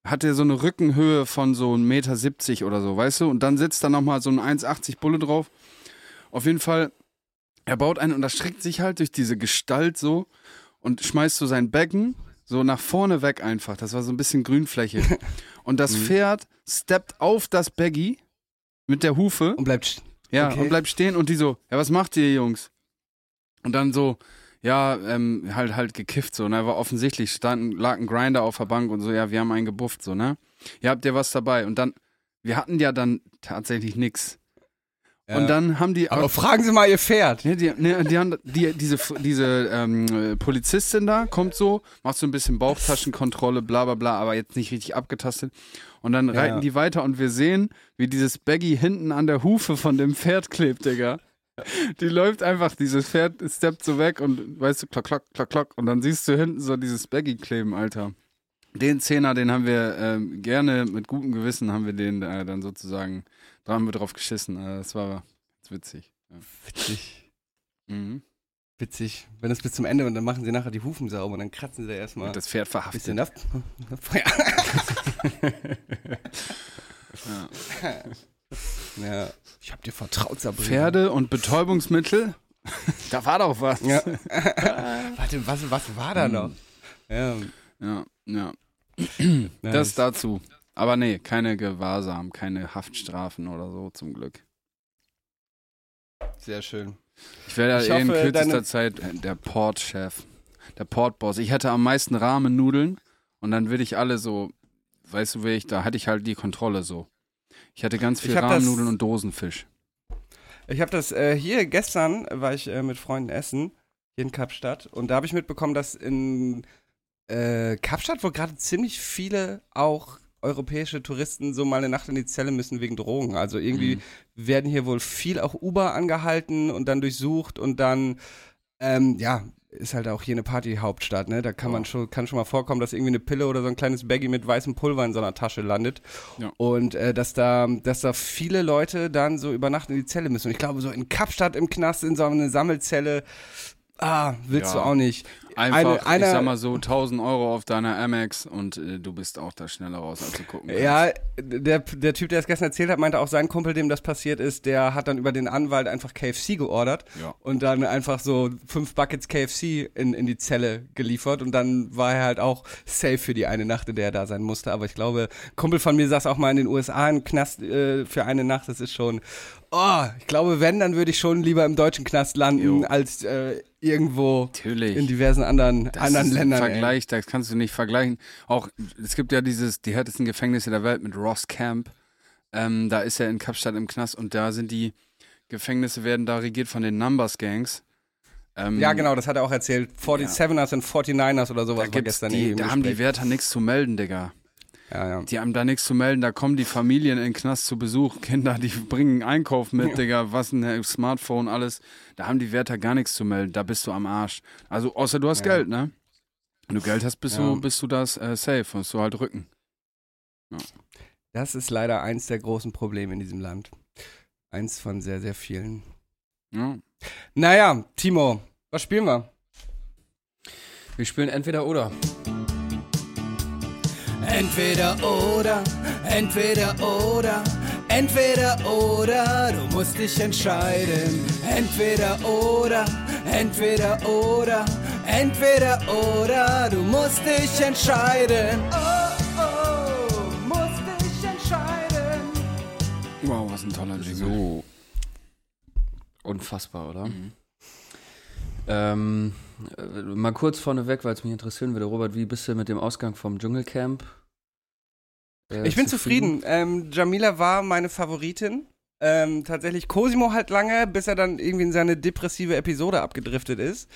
Hat ja so eine Rückenhöhe von so 1,70 Meter 70 oder so, weißt du? Und dann sitzt da nochmal so ein 1,80 Bulle drauf. Auf jeden Fall, er baut ein und erschrickt sich halt durch diese Gestalt so und schmeißt so sein Becken so nach vorne weg einfach. Das war so ein bisschen Grünfläche. Und das Pferd steppt auf das Baggy mit der Hufe. Und bleibt. st- Ja, okay. und bleibt stehen und die so, ja, was macht ihr, Jungs? Und dann so, ja, ähm, halt halt gekifft so, ne? War offensichtlich, stand, lag ein Grinder auf der Bank und so, ja, wir haben einen gebufft, so, ne? Ja, habt ihr was dabei? Und dann, wir hatten ja dann tatsächlich nix. Ja. Und dann haben die Aber fragen Sie mal Ihr Pferd. Ne, die, ne, die haben, die, diese diese ähm, äh, Polizistin da kommt so, macht so ein bisschen Bauchtaschenkontrolle, bla bla bla, aber jetzt nicht richtig abgetastet. Und dann reiten Ja. die weiter und wir sehen, wie dieses Baggy hinten an der Hufe von dem Pferd klebt, Digga. Die läuft einfach, dieses Pferd steppt so weg und weißt du, klock, klock, klock, klock. Und dann siehst du hinten so dieses Baggy kleben, Alter. Den Zehner, den haben wir ähm, gerne mit gutem Gewissen, haben wir den äh, dann sozusagen, da haben wir drauf geschissen. Äh, das war ganz witzig. Ja. Witzig. Mhm. Witzig. Wenn es bis zum Ende und dann machen sie nachher die Hufen sauber und dann kratzen sie da erstmal Und das Pferd verhaftet. bisschen ab. Ja. Ja. Ich hab dir vertraut, Sabrina. Pferde und Betäubungsmittel. da war doch was. Ja. Warte, was, was war da noch? Ja. Ja, ja. nice. Das dazu. Aber nee, keine Gewahrsam, keine Haftstrafen oder so, zum Glück. Sehr schön. Ich werde ja Ich eh in hoffe, kürzester deine- Zeit äh, der Portchef, der Portboss. Ich hätte am meisten Rahmennudeln und dann würde ich alle so, weißt du, wer ich, da hatte ich halt die Kontrolle so. Ich hatte ganz viel Rahmennudeln und Dosenfisch. Ich habe das äh, hier gestern, war ich äh, mit Freunden essen, hier in Kapstadt. Und da habe ich mitbekommen, dass in äh, Kapstadt wohl gerade ziemlich viele auch europäische Touristen so mal eine Nacht in die Zelle müssen wegen Drogen. Also irgendwie Mhm. werden hier wohl viel auch Uber angehalten und dann durchsucht und dann, ähm, ja, ist halt auch hier eine Partyhauptstadt, ne? Da kann man schon, kann schon mal vorkommen, dass irgendwie eine Pille oder so ein kleines Baggy mit weißem Pulver in so einer Tasche landet. Ja. Und äh, dass da, dass da viele Leute dann so über Nacht in die Zelle müssen. Und ich glaube, so in Kapstadt im Knast, in so eine Sammelzelle, ah, willst Ja. du auch nicht. Einfach, Eine- ich einer- sag mal so, 1000 Euro auf deiner Amex und äh, du bist auch da schneller raus, als du gucken kannst. Ja, der, der Typ, der es gestern erzählt hat, meinte auch, sein Kumpel, dem das passiert ist, der hat dann über den Anwalt einfach KFC geordert Ja. und dann einfach so fünf Buckets KFC in, in die Zelle geliefert und dann war er halt auch safe für die eine Nacht, in der er da sein musste. Aber ich glaube, Kumpel von mir saß auch mal in den USA im Knast äh, für eine Nacht. Das ist schon, oh, ich glaube, wenn, dann würde ich schon lieber im deutschen Knast landen, Jo. als äh, irgendwo Natürlich. in diversen anderen, Das anderen ist Ländern. Ein ey. Vergleich, das kannst du nicht vergleichen. Auch, es gibt ja dieses, die härtesten Gefängnisse der Welt mit Ross Camp. Ähm, da ist er in Kapstadt im Knast und da sind die Gefängnisse werden da regiert von den Numbers Gangs. Ähm, Ja, genau, das hat er auch erzählt. 47ers und 49ers oder sowas Da, war gestern die, da haben die. Wärter nichts zu melden, Digga. Ja, ja. Die haben da nichts zu melden. Da kommen die Familien in den Knast zu Besuch. Kinder, die bringen Einkauf mit, Digga. Was ein Smartphone, alles. Da haben die Wärter gar nichts zu melden. Da bist du am Arsch. Also, außer du hast Ja. Geld, ne? Wenn du Geld hast, bist, Ja. du, bist du das äh, safe. Musst du halt rücken. Das ist leider eins der großen Probleme in diesem Land. Eins von sehr, sehr vielen. Ja. Naja, Timo, was spielen wir? Wir spielen entweder oder. Entweder oder, entweder oder, entweder oder, du musst dich entscheiden. Entweder oder, entweder oder, entweder oder, du musst dich entscheiden. Oh, oh, musst dich entscheiden. Wow, was ein toller Jingle. So. Unfassbar, oder? Mhm. Ähm, äh, mal kurz vorneweg, weil es mich interessieren würde, Robert, wie bist du mit dem Ausgang vom Dschungelcamp? Äh, Ich bin zufrieden. Ähm, Jamila war meine Favoritin. Ähm, tatsächlich Cosimo halt lange, bis er dann irgendwie in seine depressive Episode abgedriftet ist.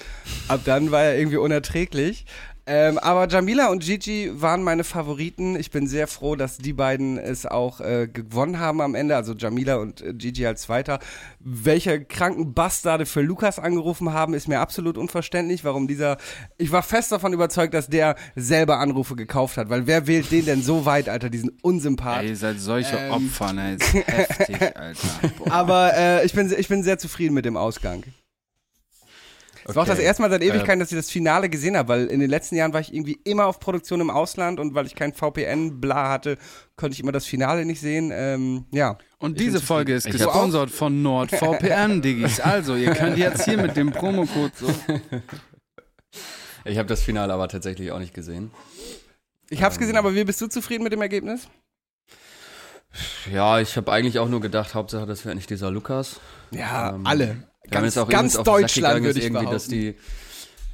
Ab dann war er irgendwie unerträglich. Ähm, aber Jamila und Gigi waren meine Favoriten. Ich bin sehr froh, dass die beiden es auch äh, gewonnen haben am Ende. Also Jamila und äh, Gigi als Zweiter. Welche kranken Bastarde für Lukas angerufen haben, ist mir absolut unverständlich. Warum dieser. Ich war fest davon überzeugt, dass der selber Anrufe gekauft hat. Weil wer wählt den denn so weit, Alter, diesen Unsympath? Ey, ihr seid solche Ähm. Opfer, ne? Ist heftig, Alter. Boah. Aber äh, ich, bin, ich bin sehr zufrieden mit dem Ausgang. Es war auch das erste Mal seit Ewigkeiten, dass ich das Finale gesehen habe, weil in den letzten Jahren war ich irgendwie immer auf Produktion im Ausland und weil ich kein VPN-Bla hatte, konnte ich immer das Finale nicht sehen. Ähm, ja. Und Ich diese Folge ist gesponsert von NordVPN, Diggis. Also, ihr könnt jetzt hier mit dem Promocode so. Ich habe das Finale aber tatsächlich auch nicht gesehen. Ich hab's gesehen, aber wie bist du zufrieden mit dem Ergebnis? Ja, ich habe eigentlich auch nur gedacht, Hauptsache, das wäre nicht dieser Lukas. Ja, Ähm, alle. Ganz, ganz Deutschland würde ich irgendwie, behaupten. dass die,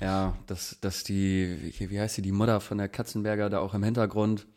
ja, dass, dass die, wie, wie heißt die, die Mutter von der Katzenberger da auch im Hintergrund.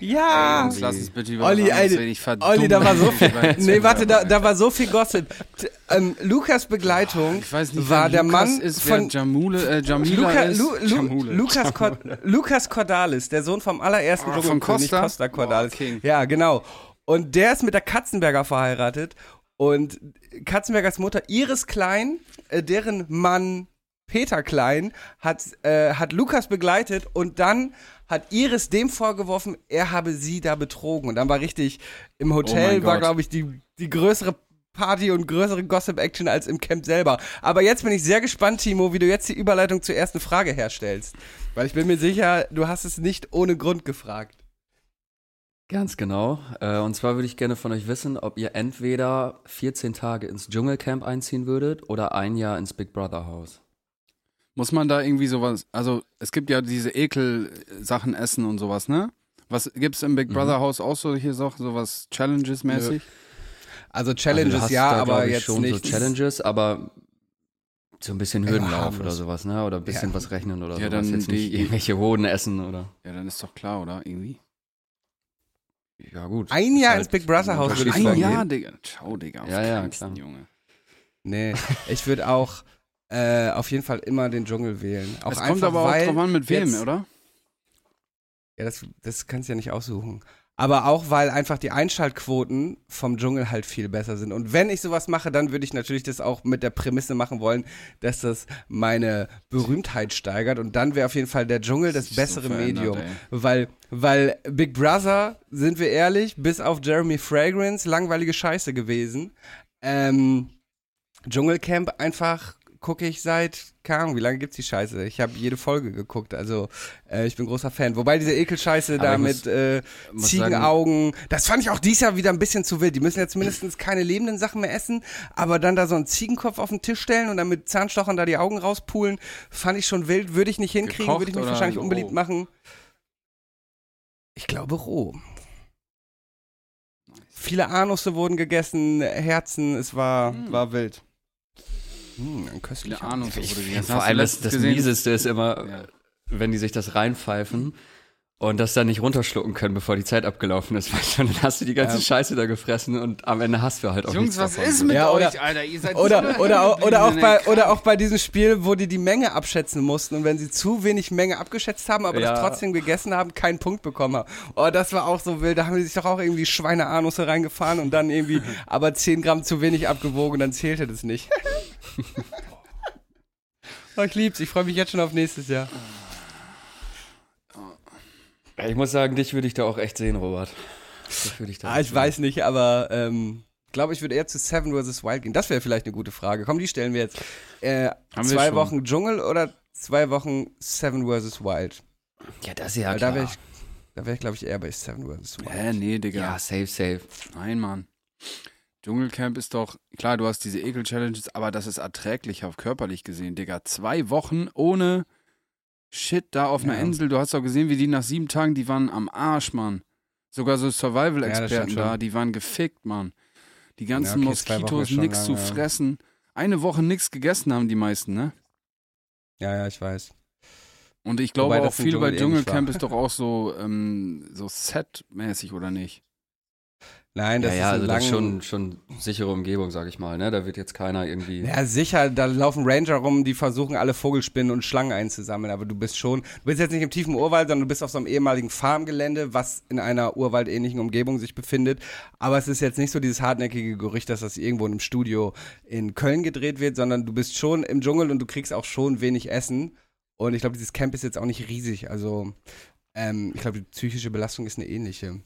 ja! Jetzt lass uns bitte über Olli, ey. Ich Olli, da war so viel. Nee, warte, da, da war so viel Gossip. T ähm, Lukas Begleitung Ich weiß nicht, war der Lukas Mann ist, von Jamule, äh, Jamila Luca, ist. Lu, Lu, Jamule. Lukas, Cor Lukas Cordalis, der Sohn vom allerersten Ah, von Costa? Costa Cordalis. Boah, King. Ja, genau. Und der ist mit der Katzenberger verheiratet. Und Katzenbergers Mutter Iris Klein, äh, deren Mann Peter Klein, hat, äh, hat Lukas begleitet und dann hat Iris dem vorgeworfen, er habe sie da betrogen. Und dann war richtig, im Oh Hotel mein war, glaube ich, die, die größere Party und größere Gossip-Action als im Camp selber. Aber jetzt bin ich sehr gespannt, Timo, wie du jetzt die Überleitung zur ersten Frage herstellst. Weil ich bin mir sicher, du hast es nicht ohne Grund gefragt. Ganz genau. Äh, und zwar würde ich gerne von euch wissen, ob ihr entweder 14 Tage ins Dschungelcamp einziehen würdet oder ein Jahr ins Big Brother Haus. Muss man da irgendwie sowas, also es gibt ja diese Ekel-Sachen essen und sowas, ne? Was gibt's im Mhm. Big Brother Haus auch solche Sachen, sowas Challenges-mäßig? Also Also Challenges du hast ja, da, aber jetzt schon nicht. so Challenges, aber so ein bisschen Hürdenlauf oder sowas, ne? Oder ein bisschen Ja. was rechnen oder Ja, sowas. dann Jetzt nicht irgendwelche Hoden essen oder. Ja, dann ist doch klar, oder? Irgendwie. Ja, gut. Ein Jahr halt ins Big Brother Haus würde ich Unterschied Ein. Jahr, Digga. Ciao, Digga. Auf Ja, ja, klar. Junge. Nee, ich würde auch äh, auf jeden Fall immer den Dschungel wählen. Auch es einfach, kommt aber auch drauf an, mit wem, jetzt- oder? Ja, das, das kannst du ja nicht aussuchen. Aber auch, weil einfach die Einschaltquoten vom Dschungel halt viel besser sind. Und wenn ich sowas mache, dann würde ich natürlich das auch mit der Prämisse machen wollen, dass das meine Berühmtheit steigert. Und dann wäre auf jeden Fall der Dschungel das so bessere verändert, Medium. ey. Weil, weil Big Brother, sind wir ehrlich, bis auf Jeremy Fragrance langweilige Scheiße gewesen. Ähm, Dschungelcamp einfach gucke ich seit, keine Ahnung, wie lange gibt's die Scheiße? Ich habe jede Folge geguckt, also äh, ich bin großer Fan. Wobei diese Ekelscheiße da mit äh, Ziegenaugen, das fand ich auch dieses Jahr wieder ein bisschen zu wild. Die müssen jetzt mindestens keine lebenden Sachen mehr essen, aber dann da so einen Ziegenkopf auf den Tisch stellen und dann mit Zahnstochern da die Augen rauspulen, fand ich schon wild. Würde ich nicht hinkriegen, würde ich mich wahrscheinlich roh? unbeliebt machen. Ich glaube roh. Viele Anusse wurden gegessen, Herzen, es war, Hm. war wild. Hm, ein. Ahnung, wurde die Vor allem das, das Mieseste ist immer, Ja. wenn die sich das reinpfeifen und das dann nicht runterschlucken können, bevor die Zeit abgelaufen ist. Weißt du, dann hast du die ganze Ja. Scheiße da gefressen und am Ende hast du halt auch Jungs, nichts was davon. ist mit Ja, oder- euch, Alter? Ihr seid Oder, so oder, auch, oder, auch bei, oder auch bei diesem Spiel, wo die die Menge abschätzen mussten und wenn sie zu wenig Menge abgeschätzt haben, aber Ja. das trotzdem gegessen haben, keinen Punkt bekommen haben. Oh, das war auch so wild. Da haben die sich doch auch irgendwie Schweineanusse reingefahren und dann irgendwie aber 10 Gramm zu wenig abgewogen und dann zählte das nicht. oh, ich lieb's. Ich freue mich jetzt schon auf nächstes Jahr. Ja, Ich muss sagen, dich würde ich da auch echt sehen, Robert. Dich würde ich da Ah, ich weiß nicht, aber ähm, glaube, ich würde eher zu Seven vs. Wild gehen. Das wäre vielleicht eine gute Frage. Komm, die stellen wir jetzt. Äh, Haben wir zwei schon. Wochen Dschungel oder zwei Wochen Seven vs. Wild? Ja, das ist ja Weil klar. da wäre ich, da wär ich glaube ich, eher bei Seven vs. Wild. Hä, nee, Digga. ja, safe, safe. Nein, Mann. Dschungelcamp ist doch, klar, du hast diese Ekel-Challenges, aber das ist erträglicher körperlich gesehen, Digga. Zwei Wochen ohne Shit da auf einer Ja. Insel. Du hast doch gesehen, wie die nach sieben Tagen, die waren am Arsch, Mann. Sogar so Ja, Survival-Experten stimmt da, die waren gefickt, Mann. Die ganzen Ja, okay, Moskitos, nix lang, zu ja. fressen. Eine Woche nix gegessen haben die meisten, ne? Ja, ja, ich weiß. Und ich glaube Wobei auch viel bei eh Dschungelcamp ist doch auch so, ähm, so Set-mäßig, oder nicht? Nein, das ja, ja, ist also ein das ist lang, schon, schon sichere Umgebung, sag ich mal. Ne? Da wird jetzt keiner irgendwie. Ja, sicher, da laufen Ranger rum, die versuchen alle Vogelspinnen und Schlangen einzusammeln, aber du bist schon, du bist jetzt nicht im tiefen Urwald, sondern du bist auf so einem ehemaligen Farmgelände, was in einer urwaldähnlichen Umgebung sich befindet. Aber es ist jetzt nicht so dieses hartnäckige Gerücht, dass das irgendwo in einem Studio in Köln gedreht wird, sondern du bist schon im Dschungel und du kriegst auch schon wenig Essen. Und ich glaube, dieses Camp ist jetzt auch nicht riesig. Also, ähm, ich glaube, die psychische Belastung ist eine ähnliche.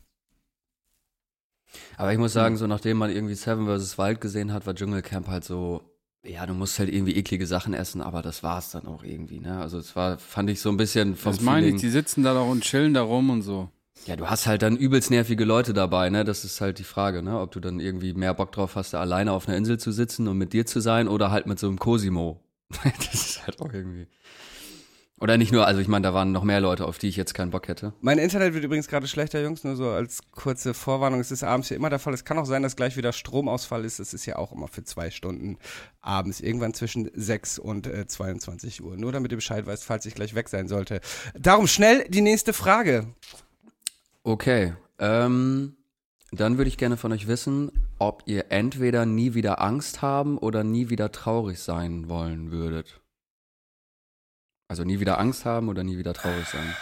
Aber ich muss sagen, so nachdem man irgendwie Seven vs. Wild gesehen hat, war Dschungelcamp halt so, ja, du musst halt irgendwie eklige Sachen essen, aber das war's dann auch irgendwie, ne? Also es war, fand ich so ein bisschen vom Das meine Feeling, ich, die sitzen da doch und chillen da rum und so. ja, du hast halt dann übelst nervige Leute dabei, ne? Das ist halt die Frage, ne? Ob du dann irgendwie mehr Bock drauf hast, da alleine auf einer Insel zu sitzen und mit dir zu sein oder halt mit so einem Cosimo. das ist halt auch irgendwie. Oder nicht nur, also ich meine, da waren noch mehr Leute, auf die ich jetzt keinen Bock hätte. Mein Internet wird übrigens gerade schlechter, Jungs, nur so als kurze Vorwarnung. Es ist abends hier immer der Fall. Es kann auch sein, dass gleich wieder Stromausfall ist. Es ist ja auch immer für zwei Stunden abends, irgendwann zwischen 6 und äh, 22 Uhr. Nur damit ihr Bescheid weißt, falls ich gleich weg sein sollte. Darum schnell die nächste Frage. Okay, ähm, dann würde ich gerne von euch wissen, ob ihr entweder nie wieder Angst haben oder nie wieder traurig sein wollen würdet. Also nie wieder Angst haben oder nie wieder traurig sein.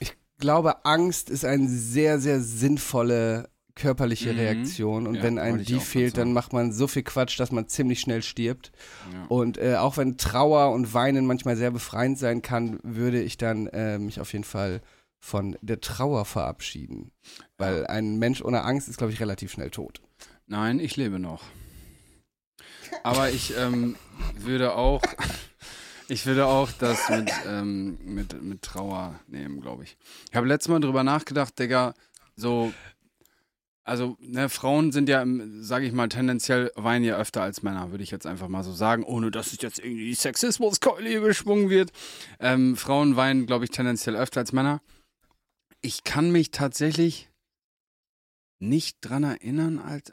Ich glaube, Angst ist eine sehr, sehr sinnvolle körperliche Mhm. Reaktion. Und Ja, wenn einem die fehlt, dann macht man so viel Quatsch, dass man ziemlich schnell stirbt. Ja. Und äh, auch wenn Trauer und Weinen manchmal sehr befreiend sein kann, würde ich dann äh, mich auf jeden Fall von der Trauer verabschieden. Weil ein Mensch ohne Angst ist, glaube ich, relativ schnell tot. Nein, ich lebe noch. Aber ich ähm, würde auch, ich würde auch das mit, ähm, mit, mit Trauer nehmen, glaube ich. Ich habe letztes Mal drüber nachgedacht, Digga, so, also, ne, Frauen sind ja, sage ich mal, tendenziell weinen ja öfter als Männer, würde ich jetzt einfach mal so sagen, ohne dass es jetzt irgendwie Sexismuskeule geschwungen wird. Ähm, Frauen weinen, glaube ich, tendenziell öfter als Männer. Ich kann mich tatsächlich nicht dran erinnern, als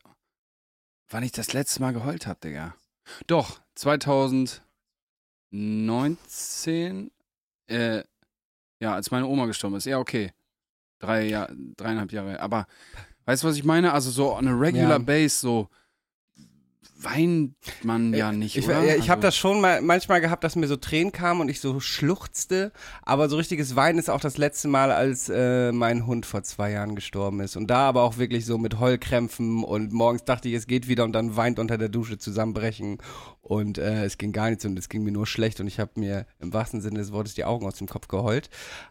wann ich das letzte Mal geheult habe, Digga. Doch, 2019, äh, ja, als meine Oma gestorben ist. Ja, okay. Drei Jahr, dreieinhalb Jahre. Aber weißt du, was ich meine? Also so on a regular Ja. base, so weint man ja nicht, Ich, oder? ja, ich habe Also- das schon mal, manchmal gehabt, dass mir so Tränen kamen und ich so schluchzte. Aber so richtiges Weinen ist auch das letzte Mal, als äh, mein Hund vor zwei Jahren gestorben ist. Und da aber auch wirklich so mit Heulkrämpfen und morgens dachte ich, es geht wieder und dann weint unter der Dusche zusammenbrechen. Und äh, es ging gar nichts und es ging mir nur schlecht und ich habe mir im wahrsten Sinne des Wortes die Augen aus dem Kopf geheult.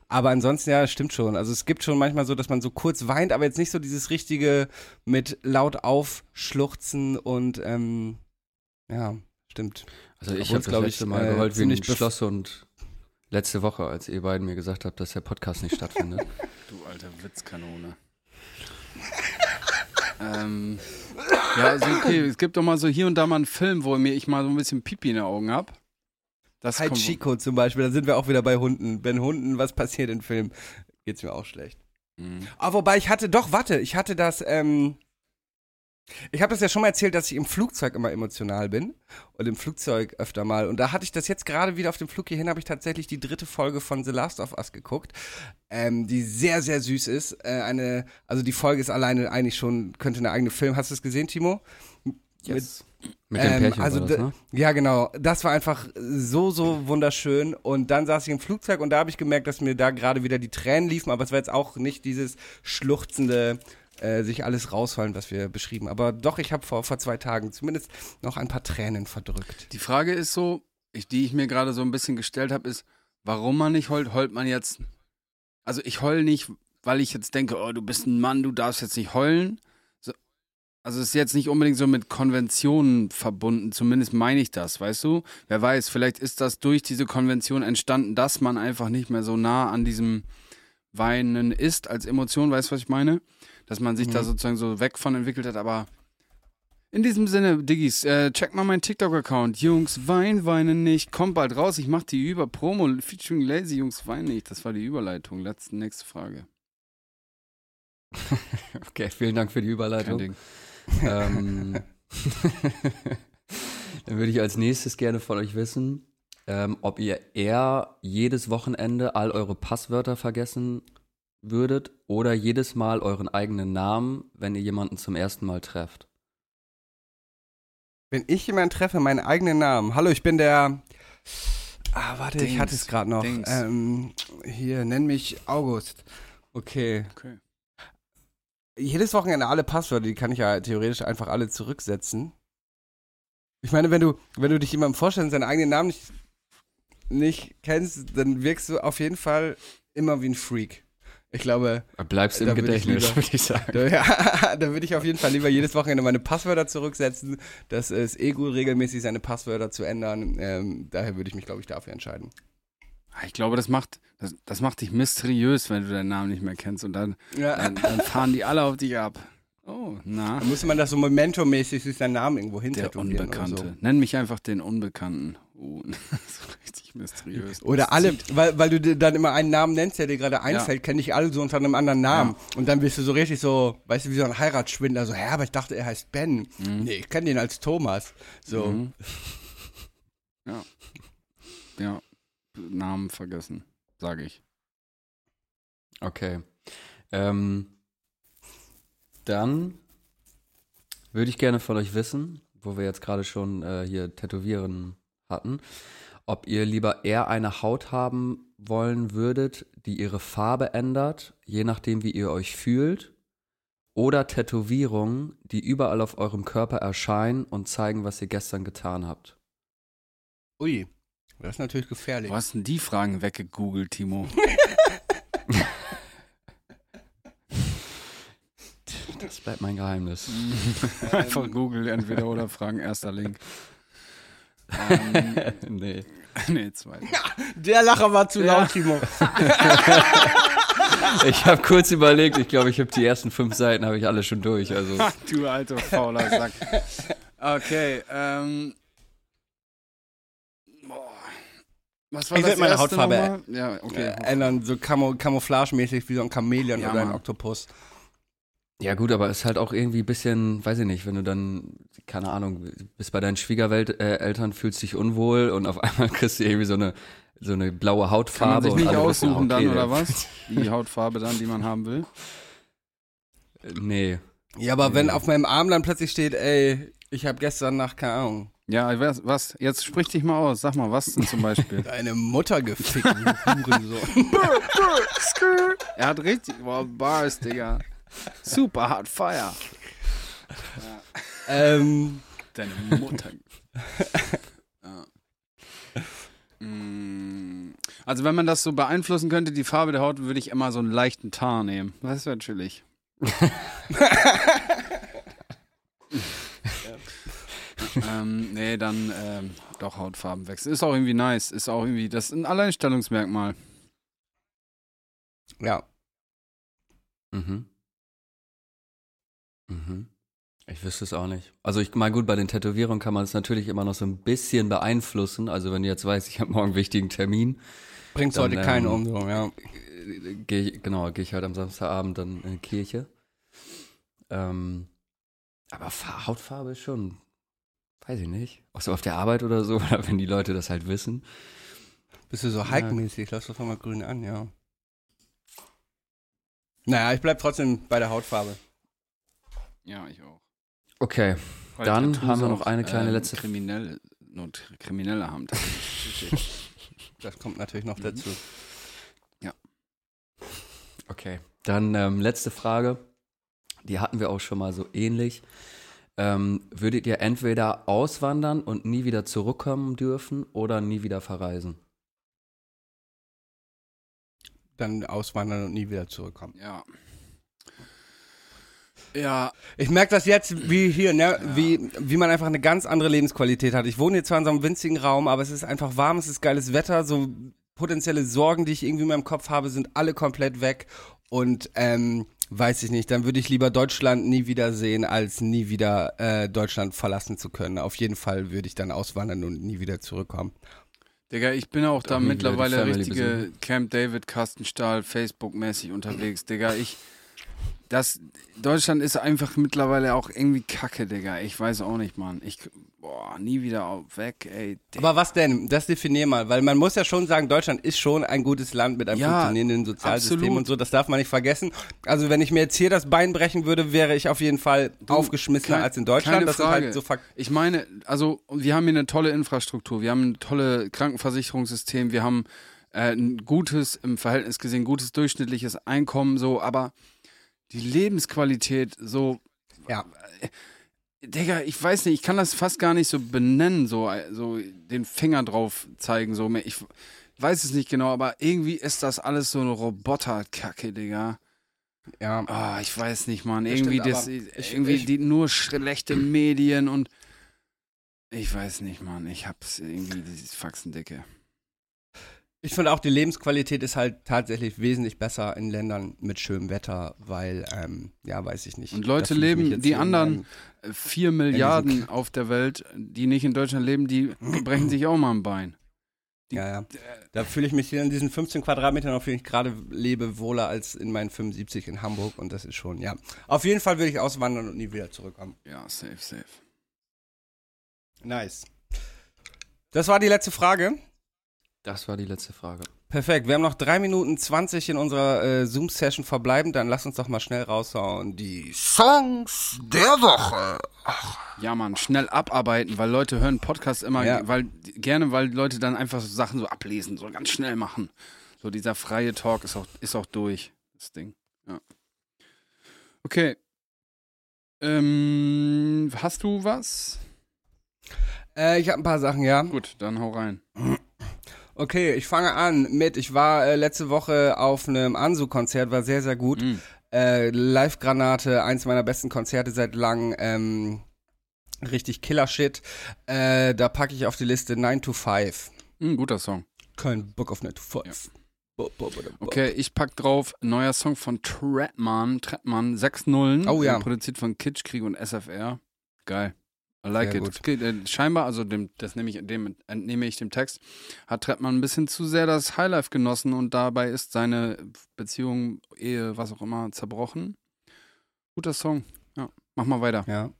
Aber ansonsten, ja, stimmt schon. Also es gibt schon manchmal so, dass man so kurz weint, aber jetzt nicht so dieses richtige mit laut aufschluchzen und ähm, ja, stimmt. Also ich habe es, das glaub letzte ich, Mal äh, geheult wie ein Schloss und letzte Woche, als ihr beiden mir gesagt habt, dass der Podcast nicht stattfindet. Du alte Witzkanone. ähm, ja, also okay, es gibt doch mal so hier und da mal einen Film, wo mir ich mal so ein bisschen Pipi in den Augen hab. Das Halt Chico zum Beispiel, da sind wir auch wieder bei Hunden. Wenn Hunden was passiert im Film, geht's mir auch schlecht. Mhm. Aber wobei ich hatte, doch, warte, ich hatte das, ähm, ich habe das ja schon mal erzählt, dass ich im Flugzeug immer emotional bin und im Flugzeug öfter mal. Und da hatte ich das jetzt gerade wieder auf dem Flug hierhin, habe ich tatsächlich die dritte Folge von The Last of Us geguckt, ähm, die sehr, sehr süß ist. Äh, eine, also die Folge ist alleine eigentlich schon, könnte eine eigene Film. Hast du es gesehen, Timo? Yes. Mit dem Ähm, Pärchen also das, da- ne? Ja, genau. Das war einfach so, so wunderschön. Und dann saß ich im Flugzeug und da habe ich gemerkt, dass mir da gerade wieder die Tränen liefen. Aber es war jetzt auch nicht dieses schluchzende, äh, sich alles rausfallen, was wir beschrieben. Aber doch, ich habe vor, vor zwei Tagen zumindest noch ein paar Tränen verdrückt. Die Frage ist so, ich, die ich mir gerade so ein bisschen gestellt habe, ist, warum man nicht heult, heult man jetzt. Also ich heul nicht, weil ich jetzt denke, oh, du bist ein Mann, du darfst jetzt nicht heulen. So, also es ist jetzt nicht unbedingt so mit Konventionen verbunden, zumindest meine ich das, weißt du? Wer weiß, vielleicht ist das durch diese Konvention entstanden, dass man einfach nicht mehr so nah an diesem Weinen ist als Emotion, weißt du, was ich meine? Dass man sich da Mhm. sozusagen so weg von entwickelt hat, aber in diesem Sinne, Diggis, äh, check mal meinen TikTok-Account. Jungs, wein, weinen nicht. Kommt bald raus. Ich mach die über Promo featuring Lazy. Jungs, weinen nicht. Das war die Überleitung. Letzte, nächste Frage. Okay, vielen Dank für die Überleitung. Ähm, dann würde ich als nächstes gerne von euch wissen, ähm, ob ihr eher jedes Wochenende all eure Passwörter vergessen würdet oder jedes Mal euren eigenen Namen, wenn ihr jemanden zum ersten Mal trefft. Wenn ich jemanden treffe, meinen eigenen Namen. Hallo, ich bin der. Ah, warte, ich Dings, hatte es gerade noch. Ähm, hier, nenn mich August. Okay. Okay. jedes Wochenende alle Passwörter, die kann ich ja theoretisch einfach alle zurücksetzen. Ich meine, wenn du, wenn du dich jemandem vorstellst und seinen eigenen Namen nicht, nicht kennst, dann wirkst du auf jeden Fall immer wie ein Freak. Ich glaube, Bleibst im würde ich Gedächtnis, lieber- würde ich sagen. da, ja, da würde ich auf jeden Fall lieber jedes Wochenende meine Passwörter zurücksetzen. Das ist eh gut, regelmäßig seine Passwörter zu ändern. Ähm, daher würde ich mich, glaube ich, dafür entscheiden. Ah, Ich glaube, das macht, das, das macht dich mysteriös, wenn du deinen Namen nicht mehr kennst. Und dann, Ja. dann, dann fahren die alle auf dich ab. Oh, na. Da muss man das so momentomäßig sich seinen Namen irgendwo Der hintätowieren oder Unbekannte. so. Nenn mich einfach den Unbekannten. Oh, das ist richtig mysteriös. Oder alle, weil, weil du dir dann immer einen Namen nennst, der dir gerade einfällt, kenne ich alle so unter einem anderen Namen. Und dann bist du so richtig so, weißt du, wie so ein Heiratsschwindler, so, hä, aber ich dachte, er heißt Ben. Nee, ich kenne den als Thomas. So. Mhm. Ja. Ja. Namen vergessen, sage ich. Okay. Ähm, dann würde ich gerne von euch wissen, wo wir jetzt gerade schon äh, hier Tätowieren hatten, ob ihr lieber eher eine Haut haben wollen würdet, die ihre Farbe ändert, je nachdem, wie ihr euch fühlt, oder Tätowierungen, die überall auf eurem Körper erscheinen und zeigen, was ihr gestern getan habt? Ui, das ist natürlich gefährlich. Wo hast denn die Fragen weggegoogelt, Timo? Das bleibt mein Geheimnis. Einfach Google entweder oder Fragen, erster Link. Ähm, nee. nee, zweiter. Der Lacher war zu Ja. laut, Timo. Ich habe kurz überlegt, ich glaube, ich habe die ersten fünf Seiten habe ich alle schon durch. Also du alter fauler Sack. Okay, ähm. Boah. Was war Ich das werd meine Hautfarbe? Ja, okay. Äh, ändern, so Camo Camouflage-mäßig wie so ein Chamäleon Ja, oder ein Mann. Oktopus. Ja gut, aber es ist halt auch irgendwie ein bisschen, weiß ich nicht, wenn du dann, keine Ahnung, bist bei deinen Schwiegereltern, äh, fühlst dich unwohl und auf einmal kriegst du irgendwie so eine, so eine blaue Kann man Hautfarbe. sich und nicht alle wissen, aussuchen dann, okay, oder der- was? Die Hautfarbe dann, die man haben will? Nee. Ja, aber wenn auf meinem Arm dann plötzlich steht, ey, ich habe gestern Nacht, keine Ahnung, Ja, was, was? Jetzt sprich dich mal aus. Sag mal, was denn zum Beispiel? deine Mutter gefickt, Hurensohn. er hat richtig, boah, Bars, Digga. Super hart Fire. Ähm, Deine Mutter. ja. Mm, Also wenn man das so beeinflussen könnte, die Farbe der Haut, würde ich immer so einen leichten Tar nehmen. Das wäre chillig. ähm, nee, dann ähm, doch Hautfarbenwechsel. Ist auch irgendwie nice. Ist auch irgendwie, das ist ein Alleinstellungsmerkmal. ja. Mhm. Mhm. Ich wüsste es auch nicht. Also ich meine, gut, bei den Tätowierungen kann man es natürlich immer noch so ein bisschen beeinflussen. Also wenn du jetzt weißt, ich habe morgen einen wichtigen Termin, Bringt's Dann, heute keine ähm, um, so, ja. äh, gehe ich, genau, gehe ich halt am Samstagabend dann in die Kirche. Ähm, aber Fa- Hautfarbe ist schon, weiß ich nicht. Auch so auf der Arbeit oder so, oder wenn die Leute das halt wissen. Bist du so Hulk-mäßig? Lass doch mal grün an, ja. Naja, ich bleib trotzdem bei der Hautfarbe. Ja, ich auch. Okay, Weil Dann Tattoos haben wir noch eine kleine ähm, letzte- Kriminelle, Not, Kriminelle haben. Das kommt natürlich noch Mhm. dazu. okay. Dann ähm, letzte Frage. Die hatten wir auch schon mal so ähnlich. Ähm, würdet ihr entweder auswandern und nie wieder zurückkommen dürfen oder nie wieder verreisen? Dann auswandern und nie wieder zurückkommen. ja. Ja, Ich merke das jetzt, wie hier, ne, wie, wie man einfach eine ganz andere Lebensqualität hat. Ich wohne hier zwar in so einem winzigen Raum, aber es ist einfach warm, es ist geiles Wetter, so potenzielle Sorgen, die ich irgendwie in meinem Kopf habe, sind alle komplett weg. Und ähm, weiß ich nicht, dann würde ich lieber Deutschland nie wieder sehen, als nie wieder äh, Deutschland verlassen zu können. Auf jeden Fall würde ich dann auswandern und nie wieder zurückkommen. Digga, ich bin auch da mittlerweile richtige besuchen. Camp David Kastenstahl Facebook-mäßig unterwegs, Digga. Ich, das, Deutschland ist einfach mittlerweile auch irgendwie kacke, Digga. Ich weiß auch nicht, Mann. Ich, boah, nie wieder auf, weg, ey. Digga. Aber was denn? Das definier mal, weil man muss ja schon sagen, Deutschland ist schon ein gutes Land mit einem Ja, funktionierenden Sozialsystem absolut. und so, das darf man nicht vergessen. Also wenn ich mir jetzt hier das Bein brechen würde, wäre ich auf jeden Fall aufgeschmissener kein- als in Deutschland. das ist Frage. halt so. Ich meine, also wir haben hier eine tolle Infrastruktur, wir haben ein tolles Krankenversicherungssystem, wir haben äh, ein gutes, im Verhältnis gesehen, gutes durchschnittliches Einkommen, so, aber die Lebensqualität, so, Ja. Digga, ich weiß nicht, ich kann das fast gar nicht so benennen, so, äh, so den Finger drauf zeigen, so. Ich weiß es nicht genau, aber irgendwie ist das alles so eine Roboterkacke, Digga. Ja. Ah, ich weiß nicht, Mann. Das Irgendwie, stimmt, das, ich- irgendwie ich- die nur schlechte Medien und ich weiß nicht, Mann. Ich hab's irgendwie, dieses Faxendicke. Ich finde auch, die Lebensqualität ist halt tatsächlich wesentlich besser in Ländern mit schönem Wetter, weil, ähm, ja, weiß ich nicht. Und Leute leben, die anderen vier Milliarden auf der Welt, die nicht in Deutschland leben, die brechen sich auch mal ein Bein. Die- Ja, ja. Da fühle ich mich hier in diesen 15 Quadratmetern, auf denen ich gerade lebe, wohler als in meinen 75 in Hamburg und das ist schon, ja. Auf jeden Fall würde ich auswandern und nie wieder zurückkommen. Ja, safe, safe. Nice. Das war die letzte Frage. Das war die letzte Frage. Perfekt. Wir haben noch drei Minuten 20 in unserer äh, Zoom-Session verbleiben. Dann lass uns doch mal schnell raushauen. Die Songs der Woche. Ja, Mann, schnell abarbeiten, weil Leute hören Podcasts immer, Ja. weil gerne, weil Leute dann einfach so Sachen so ablesen, so ganz schnell machen. So dieser freie Talk ist auch, ist auch durch, das Ding. Ja. Okay, Ähm, hast du was? Äh, ich habe ein paar Sachen, ja. Gut, dann hau rein. Okay, ich fange an mit, ich war äh, letzte Woche auf einem Ansu-Konzert, war sehr, sehr gut. Mm. Äh, Live-Granate, eins meiner besten Konzerte seit langem. Ähm, richtig Killer-Shit. Äh, da packe ich auf die Liste 9 to 5. Mm, guter Song. Kein Bock auf 9 to 5. Bo- bo- bo- bo- Okay, ich pack drauf neuer Song von Trettmann. Trettmann, 6 Nullen. Oh ja. Produziert von Kitschkrieg und SFR. Geil. I like Sehr it. Okay, äh, scheinbar, also dem, das nehme ich, dem entnehme ich dem Text, hat Trettmann ein bisschen zu sehr das Highlife genossen und dabei ist seine Beziehung, Ehe, was auch immer, zerbrochen. Guter Song. Ja, mach mal weiter. Ja.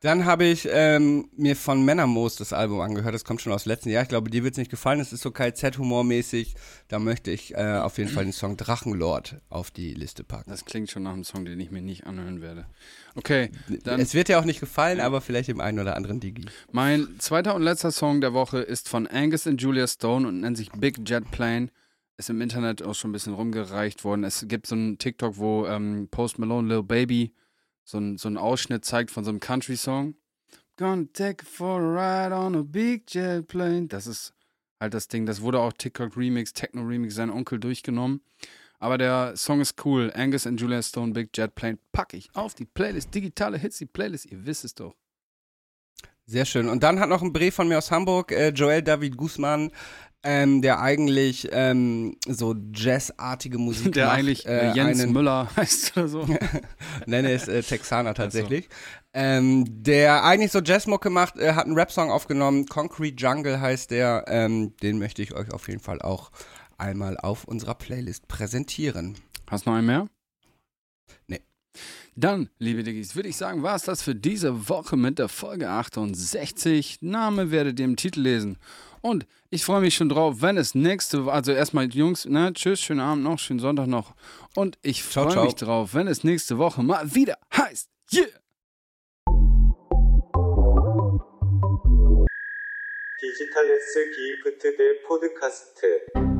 Dann habe ich ähm, mir von Männermoos das Album angehört. Das kommt schon aus letzten Jahr. Ich glaube, dir wird es nicht gefallen. Es ist so KZ-Humor-mäßig. Da möchte ich äh, auf jeden Fall den Song Drachenlord auf die Liste packen. Das klingt schon nach einem Song, den ich mir nicht anhören werde. Okay, dann es wird dir auch nicht gefallen, aber vielleicht dem einen oder anderen Digi. Mein zweiter und letzter Song der Woche ist von Angus und Julia Stone und nennt sich Big Jet Plane. Ist im Internet auch schon ein bisschen rumgereicht worden. Es gibt so einen TikTok, wo ähm, Post Malone, Lil Baby, so einen so einen Ausschnitt zeigt von so einem Country-Song. Gonna take it for a ride on a big jet plane. Das ist halt das Ding. Das wurde auch TikTok-Remix, Techno-Remix, sein Onkel durchgenommen. Aber der Song ist cool. Angus und Julia Stone, Big Jet Plane, pack ich auf die Playlist. Digitale Hits, die Playlist, ihr wisst es doch. Sehr schön. Und dann hat noch ein Brief von mir aus Hamburg, äh, Joel David Guzman, ähm, der eigentlich ähm, so jazzartige Musik Der macht. eigentlich äh, äh, Jens einen, Müller heißt oder so. Nein, er ist äh, Texaner tatsächlich. Ähm, der eigentlich so Jazzmucke macht, äh, hat einen Rap-Song aufgenommen. Concrete Jungle heißt der. Ähm, den möchte ich euch auf jeden Fall auch einmal auf unserer Playlist präsentieren. Hast du noch einen mehr? Nee. Dann, liebe Diggis, würde ich sagen, war es das für diese Woche mit der Folge 68. Name werdet ihr im Titel lesen. Und ich freue mich schon drauf, wenn es nächste, Woche, also erstmal Jungs, ne, tschüss, schönen Abend noch, schönen Sonntag noch. Und ich freue mich drauf, wenn es nächste Woche mal wieder heißt, yeah! Digital S 기프트 대 포드카스트